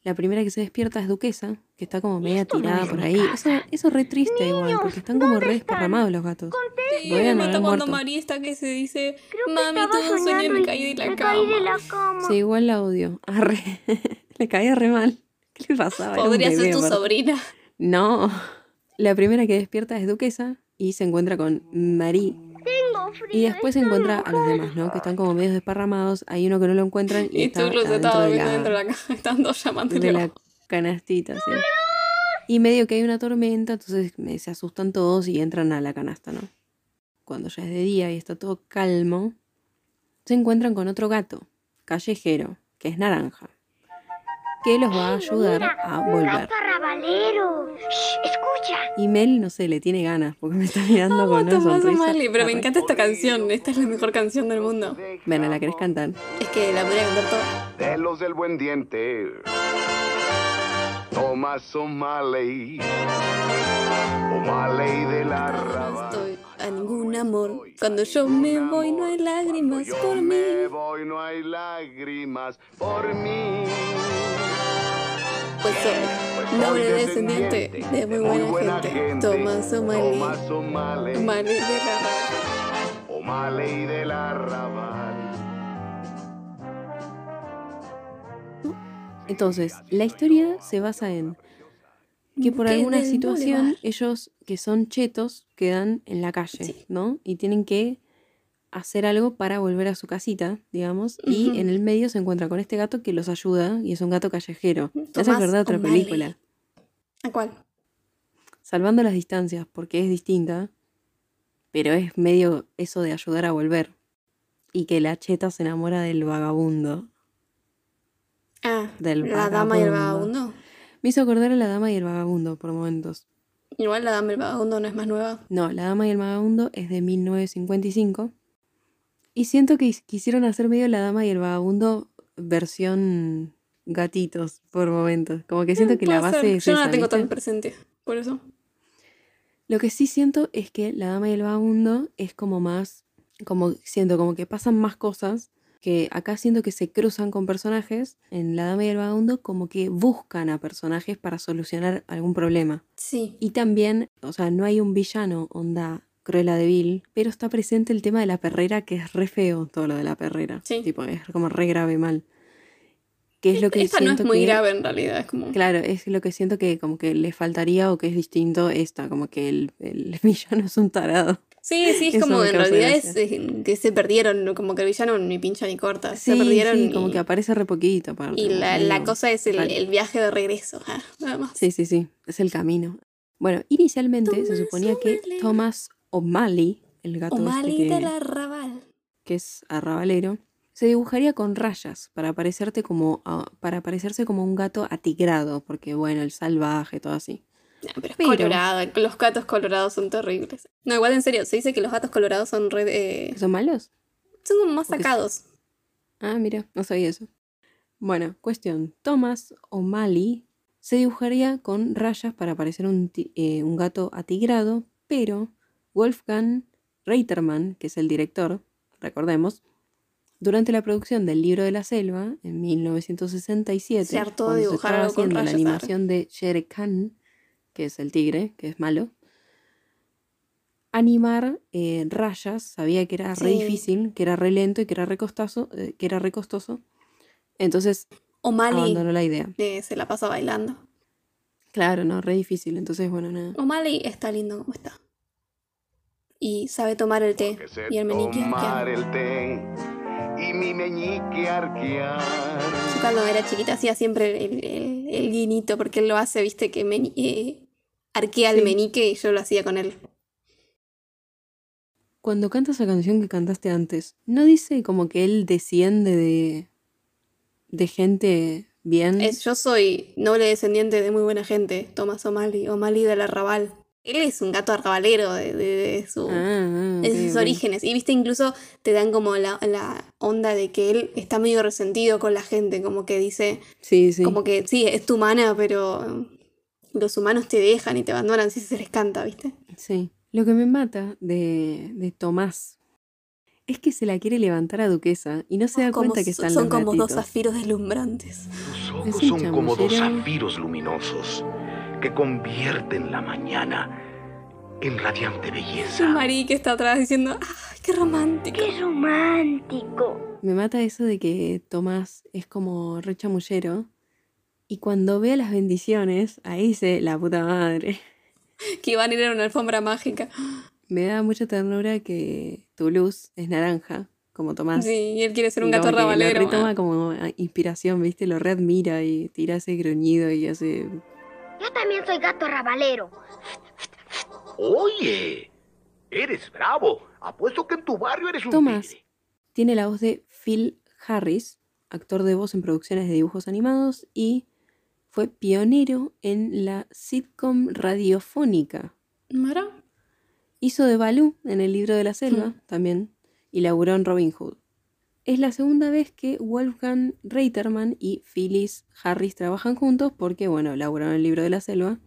la primera que se despierta es Duquesa, que está como media no tirada es por ahí. Eso, eso es re triste igual, porque están como re desparramados los gatos. Sí, me mata cuando. María está que se dice, que mami, todo soñé, soñando me caí de la me cama. caí de la cama. Sí, igual la odio. Arre. [LAUGHS] Le caía re mal. ¿Qué le pasaba? Podría ser tu aparte. sobrina. No. La primera que despierta es Duquesa y se encuentra con Marie. Tengo frío. Y después se encuentra a los demás, ¿no? Que están como medios desparramados. Hay uno que no lo encuentran y, Y está tú lo adentro estaba de durmiendo la, dentro de la cama. [LAUGHS] Están dos llamándole. de la canastita, sí. Y medio que hay una tormenta, entonces se asustan todos y entran a la canasta, ¿no? Cuando ya es de día y está todo calmo, se encuentran con otro gato, callejero, que es naranja. Que los va a ayudar a volver. Escucha. Y Mel, no sé, le tiene ganas porque me está mirando Amo con una sonrisa. O'Malley, pero me encanta esta canción. Esta es la mejor canción del mundo. Bueno, ¿la querés cantar? Es que la podría cantar toda. De los del buen diente. Thomas O'Malley. O'Malley de la No Raba. estoy a ningún amor. Cuando yo me voy no hay lágrimas Yo por mí. me voy, no hay lágrimas por mí. Pues soy noble descendiente de muy buena gente. Tomás O'Malley. O'Malley. O'Malley de la. O'Malley de la Raval. Entonces, la historia se basa en que por alguna situación ellos que son chetos quedan en la calle, ¿no? Y tienen que hacer algo para volver a su casita, digamos, y en el medio se encuentra con este gato que los ayuda y es un gato callejero. Hace Tomás acordar otra película, ¿A cuál? salvando las distancias porque es distinta, pero es medio eso de ayudar a volver y que la cheta se enamora del vagabundo. Ah, Del la dama y el vagabundo. vagabundo. Me hizo acordar a la dama y el vagabundo por momentos. Igual la dama y el vagabundo no es más nueva. No, La Dama y el Vagabundo es de 1955. Y siento que quis- quisieron hacer medio La Dama y el Vagabundo versión gatitos por momentos. Como que siento Eh, que la base ser. es Yo no esa, la tengo ¿viste? tan presente, por eso. Lo que sí siento es que La Dama y el Vagabundo es como más, como siento como que pasan más cosas, que acá siento que se cruzan con personajes, en La Dama y el Vagabundo como que buscan a personajes para solucionar algún problema. Sí. Y también, o sea, no hay un villano onda Cruella de Vil, pero está presente el tema de la perrera, que es re feo todo lo de la perrera. Sí. Tipo, es como re grave mal. Que es lo que Esta no siento es muy que- grave en realidad, es como... Claro, es lo que siento que como que le faltaría o que es distinto esta, como que el, el [LAUGHS] villano es un tarado. Sí, sí, es Eso como en realidad es gracia. eh, que se perdieron, ¿no? como que el villano ni pincha ni corta, se Sí, perdieron sí, y, como que aparece re poquito. aparte, y la, la cosa es el, el viaje de regreso, ah, nada más. Sí, sí, sí, es el camino. Bueno, inicialmente se suponía que Thomas O'Malley, el gato este O'Malley que- del arrabal. que es arrabalero, se dibujaría con rayas para parecerte como a- para parecerse como un gato atigrado, porque bueno, el salvaje, todo así. Ah, pero es Pero- colorado, los gatos colorados son terribles. No, igual en serio, se dice que los gatos colorados son re, eh, ¿Que ¿Son malos? son como más sacados. Ah, mira, no sabía eso. Bueno, cuestión. Thomas O'Malley se dibujaría con rayas para parecer un, eh, un gato atigrado, pero Wolfgang Reitermann, que es el director, recordemos, durante la producción del libro de la selva, en 1967, Se hartó de se dibujar estaba algo con haciendo la rayas, animación de Shere Khan, que es el tigre, que es malo, animar eh, rayas, sabía que era re Sí. difícil, que era re lento y que era re costoso, eh, que era re costoso. Entonces O'Malley abandonó la idea. eh, se la pasa bailando. Claro, no, re difícil. Entonces, bueno, nada. O'Malley está lindo como está. Y sabe tomar el té y el meñique tomar arquear. el té y mi meñique arquear. Yo cuando era chiquita hacía siempre el, el- el guinito porque él lo hace, viste, que meñi- eh, arquea el meñique y yo lo hacía con él. Cuando canta esa canción que cantaste antes, ¿no dice como que él desciende de, de gente bien? Es, yo soy noble descendiente de muy buena gente, Thomas O'Malley, O'Malley del arrabal. Él es un gato arrabalero de, de- de su, Ah, ah, de sus orígenes. Y viste, incluso te dan como la, la onda de que él está medio resentido con la gente, como que dice, Sí, sí. como que sí, es tu humana, pero los humanos te dejan y te abandonan si se les canta, ¿viste? Sí. Lo que me mata de, de Tomás es que se la quiere levantar a Duquesa y no se da Como cuenta que están son los como dos zafiros deslumbrantes. Tus ojos son como dos zafiros luminosos que convierten la mañana en radiante Y belleza. Mari que está atrás diciendo, ¡ay, qué romántico! ¡Qué romántico! Me mata eso de que Tomás es como re chamullero y cuando ve las bendiciones, ahí dice la puta madre. [LAUGHS] Que iban a ir a una alfombra mágica. Me da mucha ternura que tu luz es naranja, como Tomás. Sí, y él quiere ser un gato que lo retoma como ah, inspiración, ¿viste? Lo readmira y tira ese gruñido y hace... Yo también soy gato rabalero. Oye, eres bravo. Apuesto que en tu barrio eres un Tomás tigre. tiene la voz de Phil Harris, actor de voz en producciones de dibujos animados y fue pionero en la sitcom radiofónica. ¿Mara? Hizo de Balú en el libro de la selva también y laburó en Robin Hood. Es la segunda vez que Wolfgang Reiterman y Phyllis Harris trabajan juntos porque, bueno, laburaron el libro de la selva.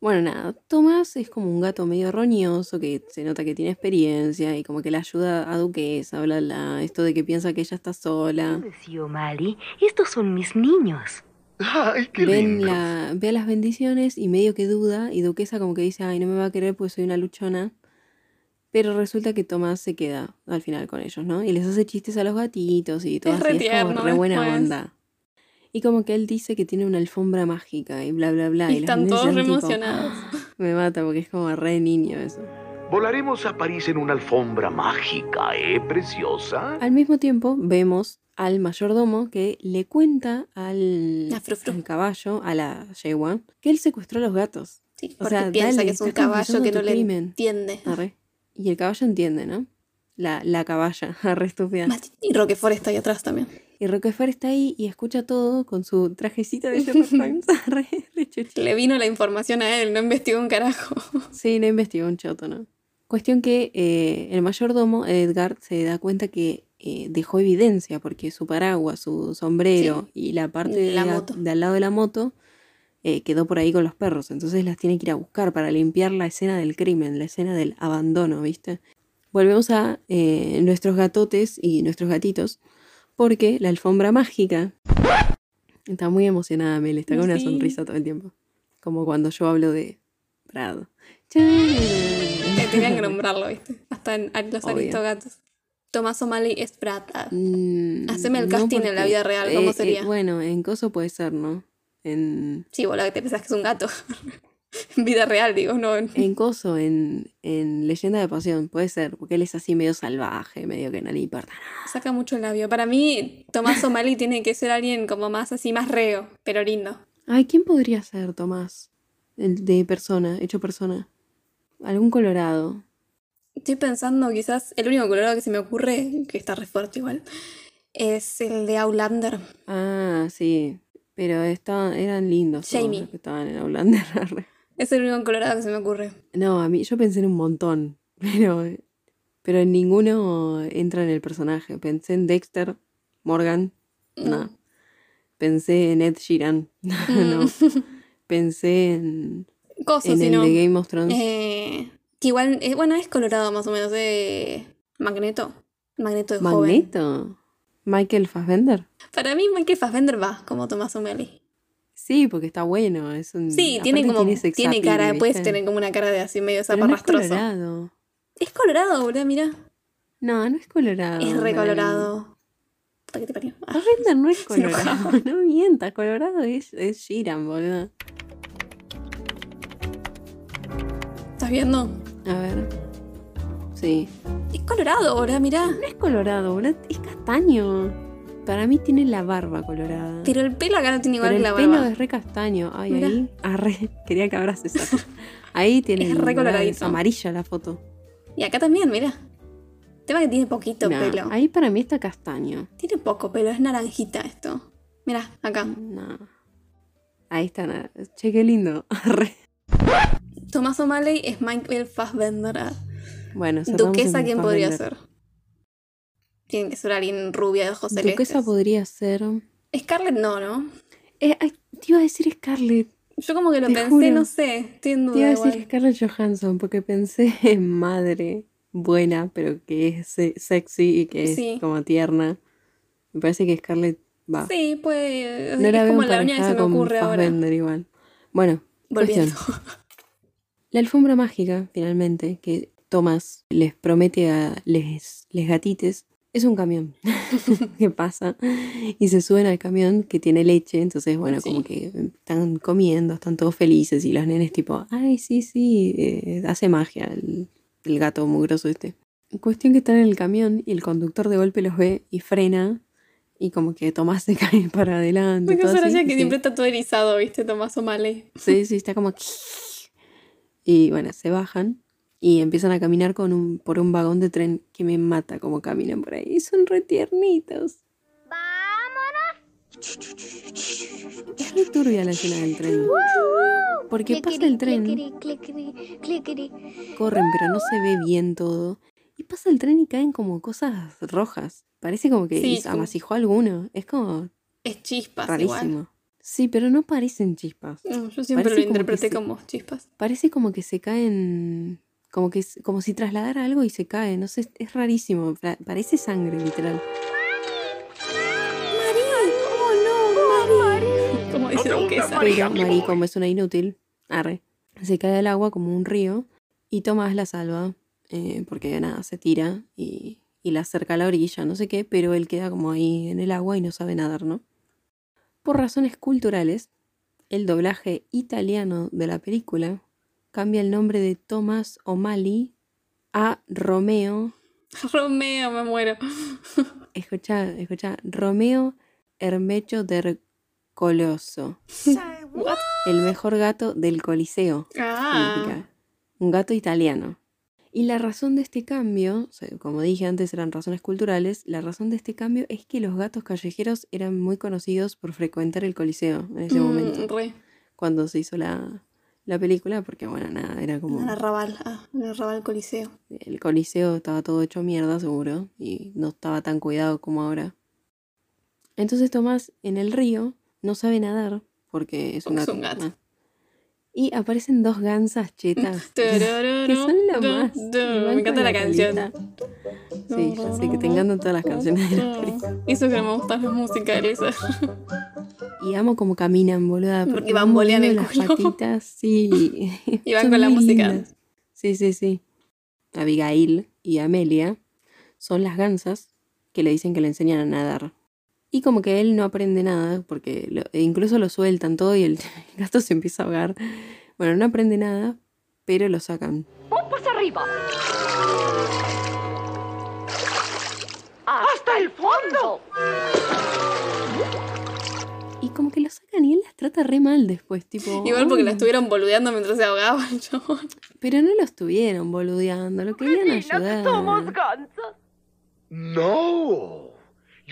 Bueno, nada, Tomás es como un gato medio roñoso que se nota que tiene experiencia y como que le ayuda a Duquesa, bla, bla, esto de que piensa que ella está sola. Mali, estos son mis niños. Ay, qué Ven lindo. la, ve a las bendiciones y medio que duda y Duquesa como que dice, ay, no me va a querer porque soy una luchona. Pero resulta que Tomás se queda al final con ellos, ¿no? Y les hace chistes a los gatitos y todo Es así. re es como tierno re buena después. onda. Y como que él dice que tiene una alfombra mágica y bla, bla, bla. Y están todos re tipo, emocionados. Me mata porque es como re niño eso. Volaremos a París en una alfombra mágica, ¿eh, preciosa? Al mismo tiempo vemos al mayordomo que le cuenta al, La frufru. al caballo, a la yegua, que él secuestró a los gatos. Sí, O porque sea, piensa dale, que es un caballo que no tu le crimen. entiende. Arre. Y el caballo entiende, ¿no? La, la caballa, [LAUGHS] re estúpida. Y Roquefort está ahí atrás también. Y Roquefort está ahí y escucha todo con su trajecito de [LAUGHS] Sherlock Holmes. [LAUGHS] Le vino la información a él, no investigó un carajo. Sí, no investigó un choto, ¿no? Cuestión que eh, el mayordomo, Edgar, se da cuenta que eh, dejó evidencia porque su paraguas, su sombrero y la parte de, La de al lado de la moto eh, quedó por ahí con los perros. Entonces las tiene que ir a buscar para limpiar la escena del crimen, la escena del abandono, ¿viste? Volvemos a eh, nuestros gatotes y nuestros gatitos porque la alfombra mágica está muy emocionada, Mel, está con una sonrisa todo el tiempo. Como cuando yo hablo de Prado. Eh, Tenían que nombrarlo, ¿viste? Hasta en los Obvio. aristogatos. Tomás O'Malley es Brata. Mm, Haceme el no casting en la vida real, ¿cómo eh, eh, sería? bueno, en Coso puede ser, ¿no? En, Sí, boludo, que te pensás que es un gato. [LAUGHS] en vida real, digo, no. en- en Coso, en, en Leyenda de Pasión, puede ser, porque él es así medio salvaje, medio que no le importa nada. Saca mucho el labio. Para mí, Tomás O'Malley [LAUGHS] tiene que ser alguien como más así, más reo, pero lindo. Ay, ¿quién podría ser, Tomás? El de persona, hecho persona. Algún colorado. Estoy pensando, quizás, el único colorado que se me ocurre, que está re fuerte igual, es el de Outlander. Ah, sí. Pero estaban, eran lindos todos Jamie. los que estaban en Outlander. [LAUGHS] Es el único colorado que se me ocurre. No, a mí yo pensé en un montón, [LAUGHS] pero, pero en ninguno entra en el personaje. Pensé en Dexter, Morgan, no. Pensé en Ed Sheeran, [LAUGHS] no. Pensé en, Coso, en el de Game of Thrones. Eh, que igual, eh, bueno, es colorado más o menos, de Magneto. Magneto de joven. Magneto. Michael Fassbender. Para mí, Michael Fassbender va como Tomás O'Malley. Sí, porque está bueno. Es un, Sí, tiene como. Tiene cara, puedes como una cara de así medio Pero no es zaparrastroso. colorado. Es colorado, boludo, mira. No, no es colorado. es recolorado. Puta que te parió. Ah, Fassbender no es [LAUGHS] colorado. [LAUGHS] No mientas, colorado es, es boludo. ¿Estás viendo? A ver. Sí. Es colorado, boludo, mirá. No es colorado, boludo. Es castaño. Para mí tiene la barba colorada. Pero el pelo acá no tiene igual Pero que el la pelo barba. es re castaño. Ay, Mirá. ahí. Arre. [LAUGHS] Quería que abras esa. Ahí tiene. Es el- re coloradito. Es amarilla la foto. Y acá también, mira. Tema que tiene poquito pelo. Ahí para mí está castaño. Tiene poco pelo, es naranjita esto. Mira, acá. No. Ahí está. Che, qué lindo. [LAUGHS] Arre. Tomás O'Malley es Michael Fassbender. Bueno, Duquesa, ¿quién podría ser? Tiene que ser alguien rubia de ojos celestes. Duquesa podría ser. Scarlett no, ¿no? Eh, ay, te iba a decir Scarlett. Yo como que lo Te pensé, juro. no sé, estoy en Te iba a decir igual. Scarlett Johansson porque pensé en madre buena, pero que es se- sexy y que es como tierna. Me parece que Scarlett va. Sí, pues no la es veo como la única que se me ocurre ahora. Igual. Bueno, Volviendo. cuestión. [LAUGHS] La alfombra mágica, finalmente, que Thomas les promete a les, les gatites, es un camión [LAUGHS] que pasa y se suben al camión que tiene leche. Entonces, bueno, como que están comiendo, están todos felices y los nenes tipo, ay, sí, sí, eh, hace magia el, el gato mugroso este. Cuestión que están en el camión y el conductor de golpe los ve y frena y como que Tomás se [LAUGHS] cae para adelante. Me todo así, que se- siempre está todo erizado, ¿viste? Tomás O'Malley. Sí, sí, está como... [LAUGHS] Y bueno, se bajan y empiezan a caminar con un, por un vagón de tren que me mata como caminan por ahí. Son re tiernitos. ¡Vámonos Es muy turbia la escena del tren. Porque pasa el tren, corren, pero no se ve bien todo. Y pasa el tren y caen como cosas rojas. Parece como que Sí, amasijó alguno. Es como Es chispas rarísimo. igual. Sí, pero no parecen chispas. No, yo siempre Parece lo como interpreté se- como chispas. Parece como que se caen. Como que como si trasladara algo y se cae. No sé, es- rarísimo. Parece sangre, literal. Dice Duquesa. Pero Mari, como es una inútil, arre, se cae al agua como un río y Tomás la salva eh, porque nada, se tira y, y la acerca a la orilla, no sé qué, pero él queda como ahí en el agua y no sabe nadar, ¿no? Por razones culturales, el doblaje italiano de la película cambia el nombre de Tomás O'Malley a Romeo. [LAUGHS] Romeo, me muero. [LAUGHS] Escucha, escucha, Romeo Hermecho del Coloso. What? El mejor gato del Coliseo. Ah. significa. Un gato italiano. Y la razón de este cambio, como dije antes, eran razones culturales. La razón de este cambio es que los gatos callejeros eran muy conocidos por frecuentar el Coliseo en ese Mm, momento. re. Cuando se hizo la, la película, porque bueno, nada, era como. En Arrabal. Ah, en Arrabal Coliseo. El Coliseo estaba todo hecho mierda, seguro, y no estaba tan cuidado como ahora. Entonces Tomás en el río no sabe nadar porque es es gato. un gato. Y aparecen dos gansas chetas. [LAUGHS] que son lo más. Me encanta la canción. Sí, ya sé que te encantan todas las canciones de la película. Eso que no me gustan las musicales. Y amo como caminan, boluda. Porque van boleando las culo. patitas, sí. [LAUGHS] Y van Son con la música. lindas. Sí, sí, sí. Abigail y Amelia son las gansas que le dicen que le enseñan a nadar. Y como que él no aprende nada, porque lo- e incluso lo sueltan todo y el [LAUGHS] gato se empieza a ahogar. Bueno, no aprende nada, pero lo sacan. ¡Pompas arriba! ¡Hasta el fondo! Y como que lo sacan y él las trata re mal después, tipo... Igual porque la estuvieron boludeando mientras se ahogaba el chabón. Pero no lo estuvieron boludeando, lo querían ayudar. No.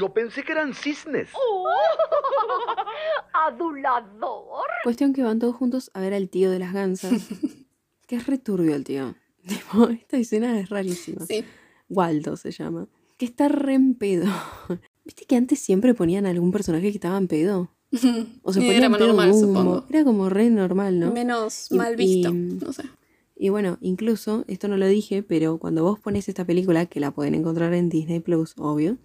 Yo pensé que eran cisnes. ¡Oh! [LAUGHS] ¡Adulador! Cuestión que van todos juntos a ver al tío de las gansas. [LAUGHS] que es returbio el tío. [LAUGHS] Tipo, esta escena es rarísima. Sí. Waldo se llama. Que está re en pedo. ¿Viste que antes siempre ponían algún personaje que estaba en pedo? O se Y ponían era en más pedo normal, supongo. Era como re normal, ¿no? Menos Y- mal visto. y- No sé. Y bueno, incluso, esto no lo dije, pero cuando vos pones esta película, que la pueden encontrar en Disney Plus, obvio,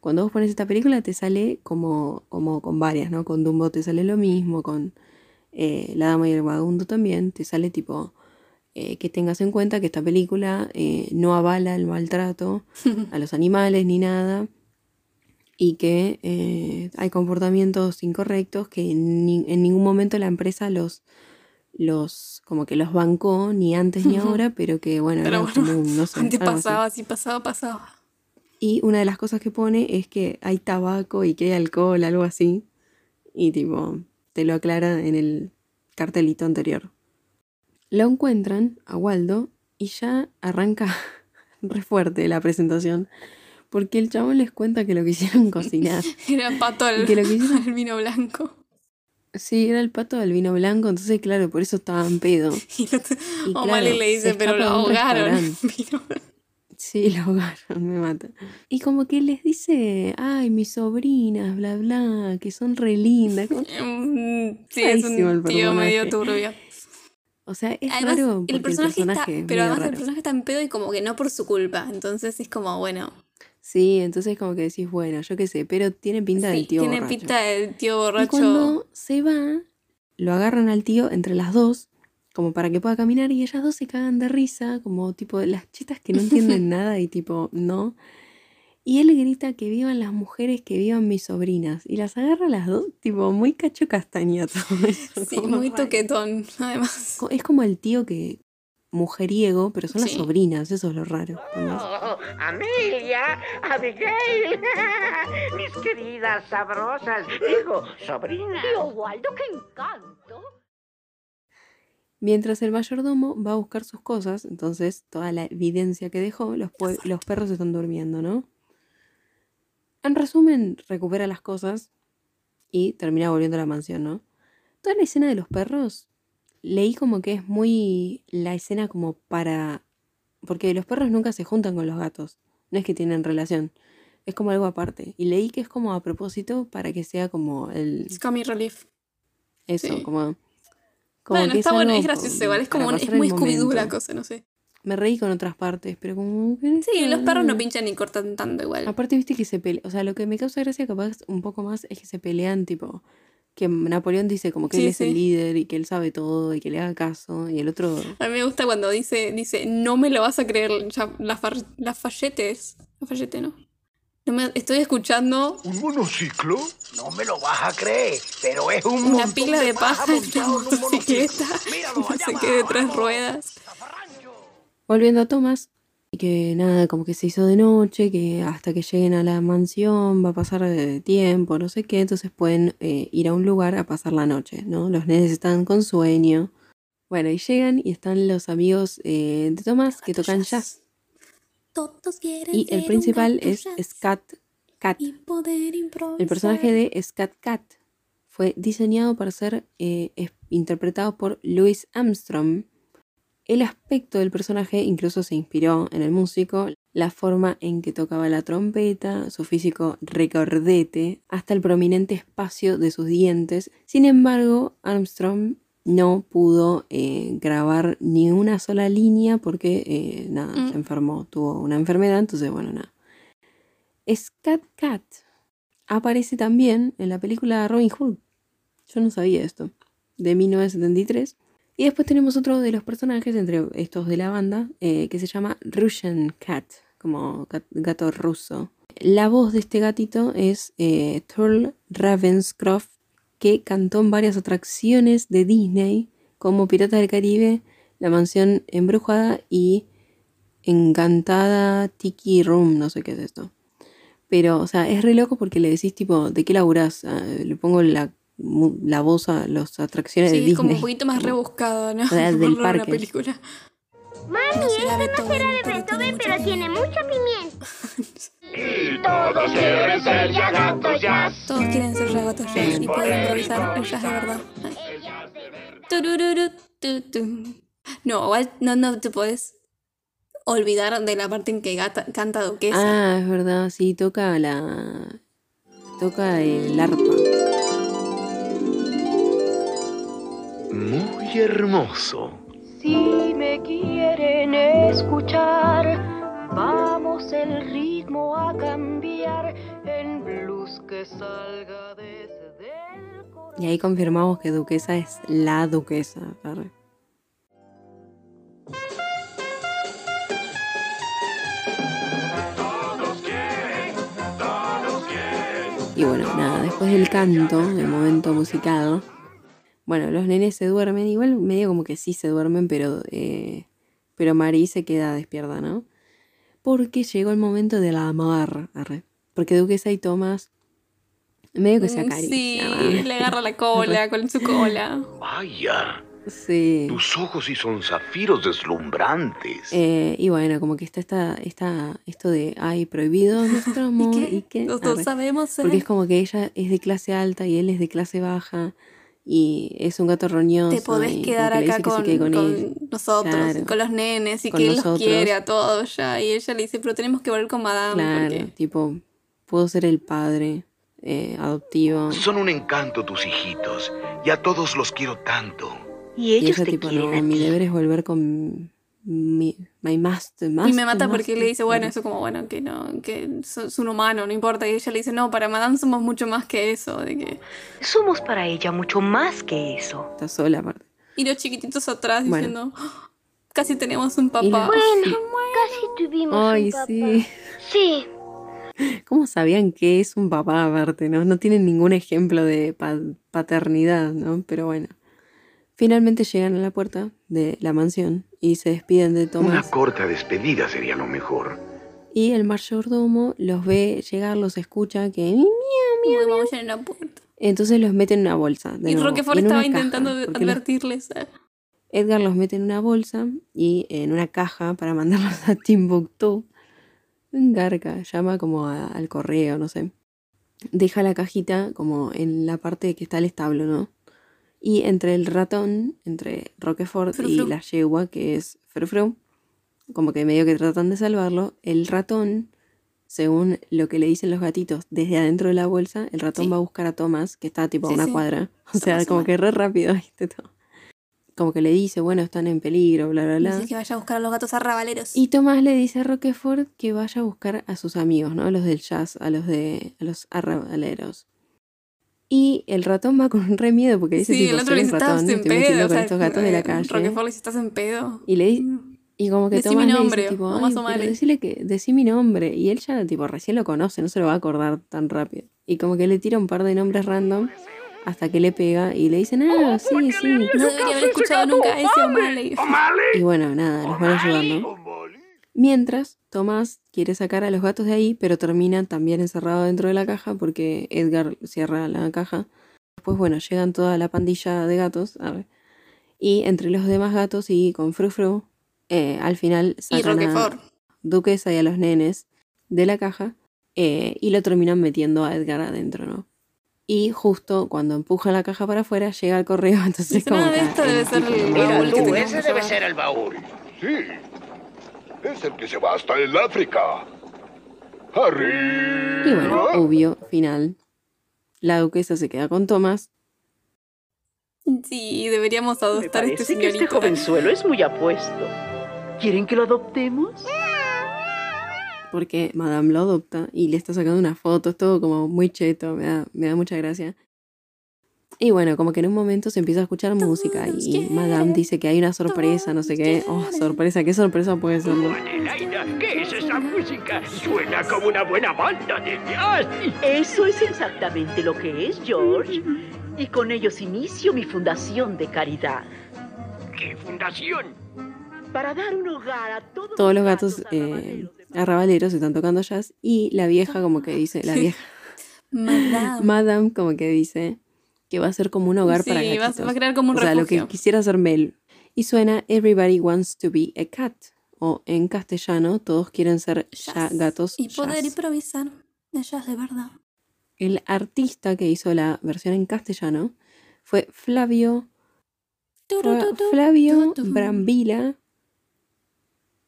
cuando vos pones esta película te sale como, como con varias, ¿no? Con Dumbo te sale lo mismo, con eh, La Dama y el Vagabundo también, te sale tipo eh, que tengas en cuenta que esta película eh, no avala el maltrato [LAUGHS] a los animales ni nada y que hay comportamientos incorrectos que ni- en ningún momento la empresa los los como que los bancó ni antes ni ahora, pero que bueno, Pero era bueno, común, no sé, [LAUGHS] Antes algo así. pasaba, si pasaba, pasaba. Y una de las cosas que pone es que hay tabaco y que hay alcohol, algo así. Y tipo, te lo aclara en el cartelito anterior. Lo encuentran a Waldo y ya arranca [LAUGHS] re fuerte la presentación. Porque el chabón les cuenta que lo quisieron [LAUGHS] cocinar. Era pato al, que lo que hicieron- [LAUGHS] al vino blanco. Sí, era el pato del vino blanco, entonces claro, por eso estaba en pedo. Y, Y O'Malley claro, le dice, pero lo ahogaron. restaurante. Vino blanco. Sí, [LAUGHS] lo ahogaron, me mata. Y como que les dice, ay, mis sobrinas, bla, bla, que son re lindas. Como- [LAUGHS] Mm, Sí, es un tío medio turbio. [LAUGHS] O sea, es Además, raro el personaje, el personaje está, es pero además el personaje está en pedo y como que no por su culpa. Entonces es como, bueno, Sí, entonces como que decís, bueno, yo qué sé, pero tiene pinta del tío tiene borracho. pinta del tío Y borracho. cuando se va, lo agarran al tío entre las dos, como para que pueda caminar, y ellas dos se cagan de risa, como tipo las chitas que no entienden [LAUGHS] nada y tipo, no. Y él grita que vivan las mujeres, que vivan mis sobrinas. Y las agarra a las dos, tipo, muy cacho castaña todo [LAUGHS] eso. Sí, como muy raro. toquetón, además. Es como el tío que mujeriego, pero son las sobrinas, eso es lo raro. Oh, Amelia, Abigail, [LAUGHS] mis queridas sabrosas, digo, sobrinas. Tío Waldo, qué encanto. Mientras el mayordomo va a buscar sus cosas, entonces toda la evidencia que dejó, los, los perros están durmiendo, ¿no? En resumen, recupera las cosas y termina volviendo a la mansión, ¿no? Toda la escena de los perros, leí como que es muy la escena como para... Porque los perros nunca se juntan con los gatos, no es que tienen relación, es como algo aparte. Y leí que es como a propósito para que sea como el... Es comic relief. Eso, Sí. como... como Bueno, que está es bueno, es gracioso igual, es como, un- es muy Scooby-Doo la cosa, no sé. Me reí con otras partes, pero como... Sí, los perros no pinchan ni cortan tanto igual. Aparte, viste que se pelean. O sea, lo que me causa gracia capaz un poco más es que se pelean, tipo. Que Napoleón dice como que Sí, él es sí. el líder y que él sabe todo y que le haga caso. Y el otro. A mí me gusta cuando dice, dice, no me lo vas a creer, la, la falletes. La fallete, ¿no? No me- estoy escuchando ¿Un monociclo? No me lo vas a creer, pero es un una pila de paja en una motocicleta. [LAUGHS] No sé qué de tres ruedas. Volviendo a Thomas. Y que nada, como que se hizo de noche, que hasta que lleguen a la mansión va a pasar eh, tiempo, no sé qué. Entonces pueden eh, ir a un lugar a pasar la noche, ¿no? Los nenes están con sueño. Bueno, y llegan y están los amigos eh, de Thomas que tocan jazz. Y el principal es Scat Cat. El personaje de Scat Cat fue diseñado para ser eh, interpretado por Louis Armstrong. El aspecto del personaje incluso se inspiró en el músico, la forma en que tocaba la trompeta, su físico recordete, hasta el prominente espacio de sus dientes. Sin embargo, Armstrong no pudo eh, grabar ni una sola línea porque eh, nada, Mm. se enfermó, tuvo una enfermedad, entonces bueno, nada. Scat Cat aparece también en la película Robin Hood. Yo no sabía esto. De 1973. Y después tenemos otro de los personajes, entre estos de la banda, eh, que se llama Russian Cat, como gat- gato ruso. La voz de este gatito es Turl Ravenscroft, que cantó en varias atracciones de Disney, como Piratas del Caribe, La Mansión Embrujada y Encantada Tiki Room, no sé qué es esto. Pero, o sea, es re loco porque le decís, tipo, ¿de qué laburás? Ah, le pongo la, la voz a las atracciones de Sí, es Disney. como un poquito más rebuscado, ¿no? [LAUGHS] O sea, del una parque. película. Mami, No esto no será de Beethoven, pero tiene mucha pero [LAUGHS] Todos quieren ser ya gatos jazz. Todos quieren ser gatos jazz y poder improvisar el jazz de verdad. Turururu, tu, tu. No, igual no, no te puedes olvidar de la parte en que gata- canta Duquesa. Ah, es verdad, sí, toca la. Toca el arpa. Muy hermoso. Si me quieren escuchar, vamos el ritmo a cambiar en blues que salga desde el. Y ahí confirmamos que Duquesa es la Duquesa. Y bueno, nada, después del canto, del momento musical, bueno, los nenes se duermen, igual medio como que sí se duermen, pero, eh, pero Marí se queda despierta, ¿no? Porque llegó el momento del amor, arre. porque Duquesa y Tomás medio que se Mm, acarician. Sí, le agarra la cola [LAUGHS] con su cola. Vaya, Sí. tus ojos sí son zafiros deslumbrantes. Eh, y bueno, como que está esta, esta, esto de, ay, prohibido nuestro [LAUGHS] amor. ¿Y ¿Y qué? qué? Los dos Arre. sabemos ser. Porque es como que ella es de clase alta y él es de clase baja. Y es un gato roñoso. Te podés y quedar que acá dice que con, con nosotros, Claro. con los nenes, y Con que él los nosotros. quiere a todos ya. Y ella le dice, pero tenemos que volver con Madame. Claro, porque- tipo, puedo ser el padre eh, adoptivo. Son un encanto tus hijitos, y a todos los quiero tanto. Y Y ellos ella te tipo, quieren no, a mi deber es volver con mi, my master, Y me master, mata porque master. le dice, bueno, eso como, bueno, que no, que es un humano, no importa. Y ella le dice, no, para Madame somos mucho más que eso. De que... Somos para ella mucho más que eso. Está sola aparte. Y los chiquititos atrás Bueno. diciendo, "Oh, casi tenemos un Y papá. la- [LAUGHS] Bueno, casi tuvimos Ay, un papá. sí. Sí, [LAUGHS] ¿Cómo sabían que es un papá aparte, no? No tienen ningún ejemplo de pa- paternidad, ¿no? Pero bueno. Finalmente llegan a la puerta de la mansión y se despiden de Una Tomás. corta despedida sería lo mejor. Y el mayordomo los ve llegar, los escucha que... miau, miau, vamos en la puerta. Entonces los mete en una bolsa. de Y nuevo, Roquefort en una estaba intentando advertirles. eh, Edgar los mete en una bolsa y en una caja para mandarlos a Timbuktu. Un garca, llama como a- al correo, no sé. deja la cajita como en la parte que está el establo, ¿no? Y entre el ratón, entre Roquefort y la yegua, que es Frufru, como que medio que tratan de salvarlo, el ratón, según lo que le dicen los gatitos desde adentro de la bolsa, el ratón va a buscar a Thomas, que está tipo a Sí, una sí. cuadra. O sea, como que re rápido, [LAUGHS] ¿viste? Todo. Como que le dice, bueno, están en peligro, bla, bla, bla. Dice que vaya a buscar a los gatos arrabaleros. Y Tomás le dice a Roquefort que vaya a buscar a sus amigos, ¿no? A los del jazz, a los de a los arrabaleros. Y el ratón va con [LAUGHS] re miedo porque dice, sí, tipo, el otro le un dice, estás ratón, en pedo. O con sea, estos gatos de la eh, calle. Roquefort le dice, estás en pedo. Y le di- y como que Decí Tomás mi le nombre, dice, tipo, o "Ay, más o pero menos". decile que, decí mi nombre. Y él ya, tipo, recién lo conoce, no se lo va a acordar tan rápido. Y como que le tira un par de nombres random hasta que le pega y le dicen, ah, sí, sí. No debería haber escuchado nunca a ese O'Malley. Y bueno, nada, los van a ayudar, ¿no? Mientras, Tomás quiere sacar a los gatos de ahí, pero termina también encerrado dentro de la caja porque Edgar cierra la caja. Después, bueno, llegan toda la pandilla de gatos. a ver, y entre los demás gatos y con Frufru, eh, al final Y sacan a Roquefort. Duquesa y a los nenes de la caja eh, y lo terminan metiendo a Edgar adentro, ¿no? Y justo cuando empujan la caja para afuera, llega el correo, [LAUGHS] entonces como esto debe ser el no- Mira tú, ese debe ser el baúl. Sí. Es el que se va hasta el África. Harry. Y bueno, obvio, final. La duquesa se queda con Thomas. Sí, deberíamos Me adoptar a este parece que este señorito. jovenzuelo es muy apuesto. ¿Quieren que lo adoptemos? porque Madame lo adopta y le está sacando una foto, es todo como muy cheto, me da, me da mucha gracia. Y bueno, como que en un momento se empieza a escuchar música y Madame dice que hay una sorpresa, no sé qué. Oh, sorpresa, ¿qué sorpresa puede ser? no? Adelaida, ¿qué es esa música? Suena como una buena banda de jazz. Eso es exactamente lo que es, George. Y con ellos inicio mi fundación de caridad. ¿Qué fundación? Para dar un hogar a todos, Todos los gatos eh, arrabaleros están tocando jazz y la vieja como que dice, la vieja, Madame. [LAUGHS] Madame como que dice que va a ser como un hogar Sí, para gatitos. va a crear como un O sea, lo que quisiera hacer Mel. Y suena Everybody wants to be a cat. O en castellano, todos quieren ser ya gatos Y poder jazz. improvisar de jazz de verdad. El artista que hizo la versión en castellano fue Flavio, Fra- Flavio Brambila,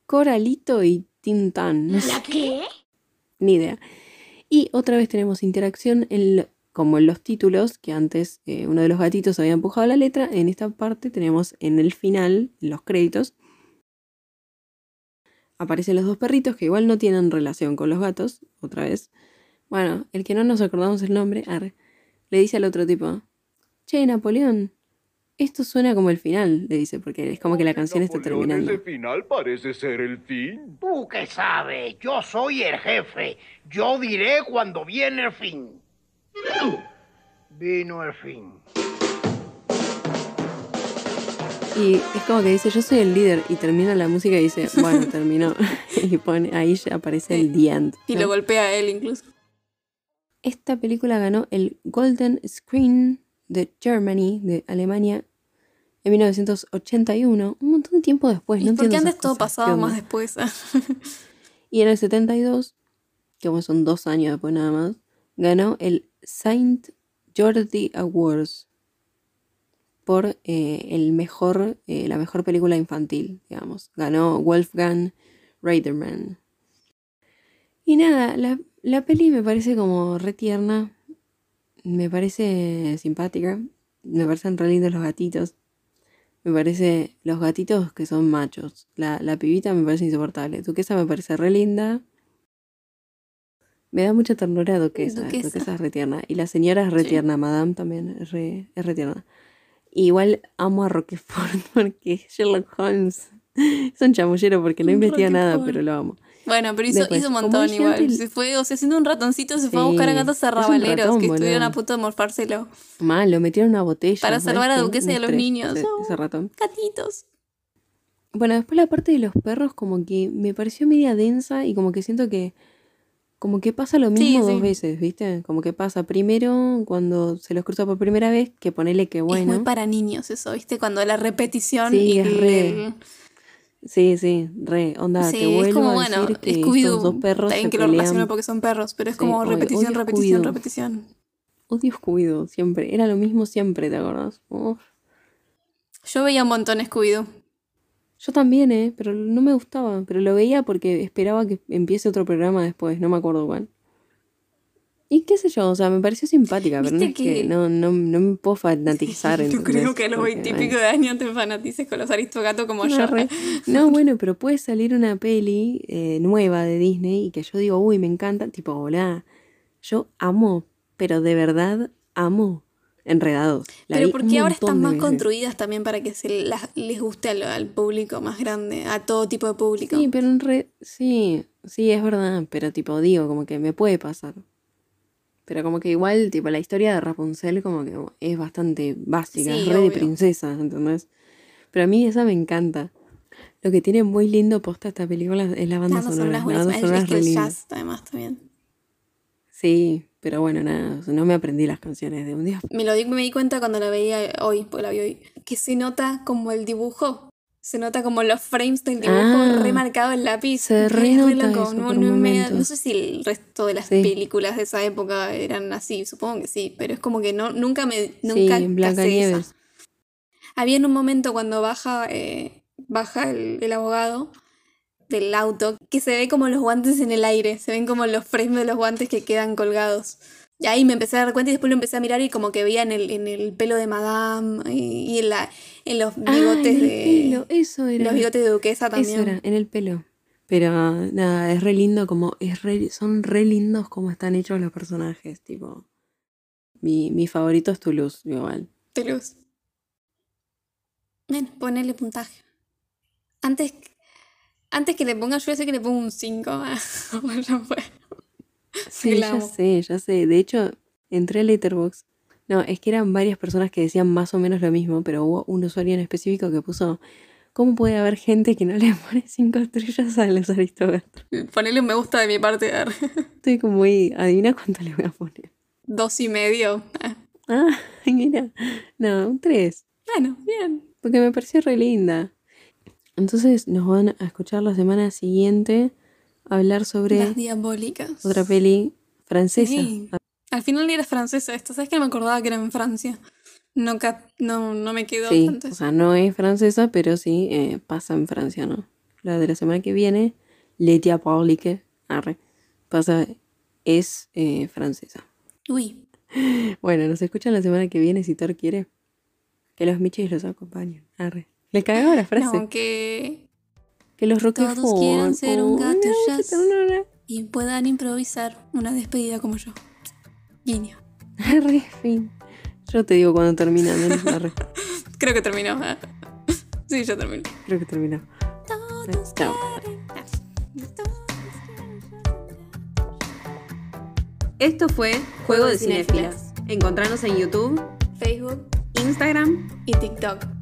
Coralito y Tintán. ¿La qué? Ni idea. Y otra vez tenemos interacción en como en los títulos, que antes eh, uno de los gatitos había empujado la letra. En esta parte tenemos en el final, en los créditos, aparecen los dos perritos que igual no tienen relación con los gatos, otra vez. Bueno, el que no nos acordamos el nombre, arre, le dice al otro tipo, che, Napoleón, esto suena como el final, le dice, porque es como que la canción está terminando. Ese final parece ser el fin. Tú que sabes, yo soy el jefe. Yo diré cuando viene el fin. Vino el fin. Y es como que dice, yo soy el líder, y termina la música y dice, bueno, [LAUGHS] terminó. [LAUGHS] y pone, ahí ya aparece el The End. Y lo golpea a él incluso. Esta película ganó el Golden Screen de Germany, de Alemania, en 1981, un montón de tiempo después. ¿Y no por qué entiendo antes todo pasaba más después? [LAUGHS] Y en el 72, que son dos años después nada más, ganó el Saint Jordi Awards por eh, el mejor, eh, la mejor película infantil, digamos. Ganó Wolfgang Reiterman. Y nada, la, la peli me parece como re tierna, me parece simpática, me parecen re lindos los gatitos. Me parece los gatitos que son machos. La, la pibita me parece insoportable. Duquesa me parece re linda. Me da mucha ternura Duquesa. Duquesa. Duquesa, es re tierna. Y la señora es re Sí. Madame también es re, es re tierna. Y igual amo a Roquefort [LAUGHS] porque Sherlock Holmes es un chamullero porque no investiga nada, pero lo amo. Bueno, pero hizo, Después, hizo un montón igual. Se fue, o sea, siendo un ratoncito se fue a buscar a gatos arrabaleros ratón, que estuvieron boludo. a punto de morfárselo. Mal, lo metieron en una botella. Para ¿sabes salvar a qué? Duquesa y a los niños. Ese, Oh. ese ratón. Gatitos. Bueno, después la parte de los perros como que me pareció media densa y como que siento que como que pasa lo mismo sí. dos veces, ¿viste? Como que pasa primero cuando se los cruza por primera vez, que ponele que Es bueno. muy para niños eso, ¿viste? Cuando la repetición Sí, y es re- el- Sí, sí, re, onda, Sí, te vuelvo es como, a bueno, decir que estos dos perros se que lo relaciono porque son perros, pero es como repetición, odio repetición, repetición. Odio Scooby-Doo, siempre. Era lo mismo siempre, ¿te acordás? Uf. Yo veía un montón Scooby-Doo. Yo también, ¿eh? Pero no me gustaba. Pero lo veía porque esperaba que empiece otro programa después, no me acuerdo cuál. Y qué sé yo, o sea, me pareció simpática, pero no es que, que- no, no, no me puedo fanatizar. [LAUGHS] Yo creo que a los Porque, 20 y bueno. pico de años te fanatices con los aristogatos como No, yo. re- No, [LAUGHS] bueno, pero puede salir una peli eh, nueva de Disney y que yo digo, uy, me encanta. Tipo, hola, yo amo, pero de verdad amo Enredados. La Pero porque ahora están más construidas también para que se las- les guste al, al público más grande, a todo tipo de público. Sí, pero en re... Sí, sí, es verdad, pero tipo, digo, como que me puede pasar. Pero como que igual, tipo, la historia de Rapunzel como que es bastante básica, Sí, es re de obvio. princesa, ¿entendés? Pero a mí esa me encanta. Lo que tiene muy lindo posta esta película es la banda Las bandas sonora. sonoras La banda buenísimas. sonora Es es que re el jazz además también. Sí, pero bueno, nada, no me aprendí las canciones de un día. Me lo di, me di cuenta cuando la veía hoy, porque la vi hoy, que se nota como el dibujo. Se nota como los frames del dibujo Ah, remarcado en lápiz. se re nota loco, no, no sé si el resto de las Sí. películas de esa época eran así, supongo que sí, pero es como que no, nunca me nunca sí, en casé esa. Había en un momento cuando baja, eh, baja el, el abogado del auto, que se ve como los guantes en el aire, se ven como los frames de los guantes que quedan colgados. Y ahí me empecé a dar cuenta y después lo empecé a mirar y como que veía en el, en el pelo de Madame y, y en, la, en los Ah, bigotes en el de... pelo, eso era. Los bigotes de duquesa también. Eso era, en el pelo. Pero nada, es re lindo como, es re- son re lindos como están hechos los personajes, tipo. Mi, mi favorito es Toulouse, igual. Toulouse. Ven, ponele puntaje. Antes, antes que le ponga yo sé que le pongo un 5. [LAUGHS] bueno, fue. Sí, ya sé, ya sé. De hecho, entré a Letterboxd. No, es que eran varias personas que decían más o menos lo mismo, pero hubo un usuario en específico que puso, ¿cómo puede haber gente que no le [LAUGHS] pone cinco estrellas a los aristogatos? Ponele un me gusta de mi parte. a. [LAUGHS] Estoy como muy, adivina cuánto le voy a poner. Dos y medio. Ah, Ah, mira. No, un tres. Bueno, bien. Porque me pareció re linda. Entonces nos van a escuchar la semana siguiente hablar sobre Las diabólicas. otra peli francesa. Sí. Al final ni era francesa esto. ¿Sabes que no me acordaba que era en Francia? No, no, no me quedó Sí, tanto o sea, no es francesa, pero sí eh, pasa en Francia, ¿no? La de la semana que viene, Les Diaboliques, arre, pasa, es eh, francesa. Uy. [GASPS] Bueno, nos escuchan la semana que viene si Thor quiere. Que los michis los acompañen, arre. Le cagaba la frase. No, que que los todos Roquefort. quieran ser un gato jazz y puedan improvisar una despedida como yo. Guiño. Arre, [LAUGHS] fin. Yo te digo cuando termina. [LAUGHS] Creo que terminó. [LAUGHS] Sí, ya terminó. Creo que terminó. Chao. Esto fue Juego de Cinéfilas. Encontrarnos en YouTube, Facebook Instagram y TikTok.